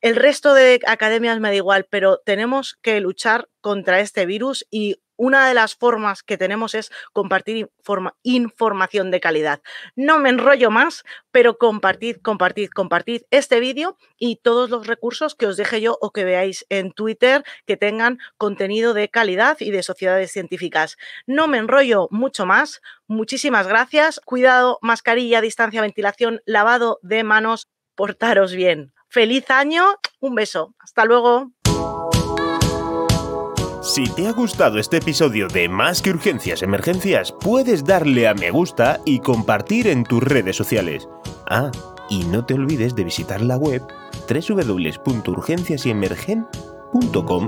el resto de academias me da igual, pero tenemos que luchar contra este virus y una de las formas que tenemos es compartir información de calidad. No me enrollo más, pero compartid, compartid, compartid este vídeo y todos los recursos que os deje yo o que veáis en Twitter que tengan contenido de calidad y de sociedades científicas. No me enrollo mucho más. Muchísimas gracias. Cuidado, mascarilla, distancia, ventilación, lavado de manos. Portaros bien. Feliz año. Un beso. Hasta luego. Si te ha gustado este episodio de Más que Urgencias Emergencias, puedes darle a me gusta y compartir en tus redes sociales. Ah, y no te olvides de visitar la web www.urgenciasyemergen.com.